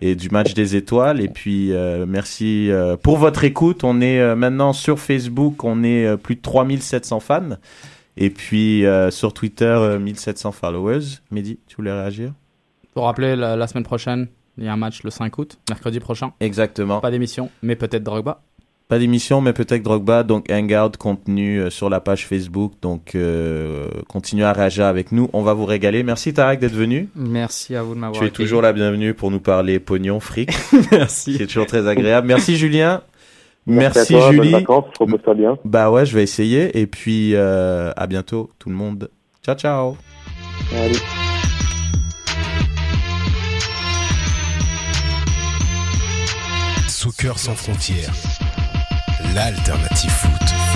et du match des étoiles. Et puis, euh, merci euh, pour votre écoute. On est euh, maintenant sur Facebook, on est plus de 3700 fans. Et puis sur Twitter, euh, 1700 followers. Mehdi, tu voulais réagir? Pour rappeler, la, la semaine prochaine, il y a un match le 5 août, mercredi prochain. Exactement. Pas d'émission, mais peut-être Drogba. Pas d'émission, mais peut-être Drogba. Donc, Hangout, contenu euh, sur la page Facebook. Donc, euh, continuez à réagir avec nous. On va vous régaler. Merci Tarek d'être venu. Merci à vous de m'avoir Tu es accueilli. toujours la bienvenue pour nous parler pognon, fric. Merci. C'est toujours très agréable. Merci Julien. Merci Merci, à toi, Julie. vacances, repose-toi bien. Bah ouais, je vais essayer. Et puis, euh, à bientôt tout le monde. Ciao, ciao. Allez. Soccer sans frontières, l'alternative foot.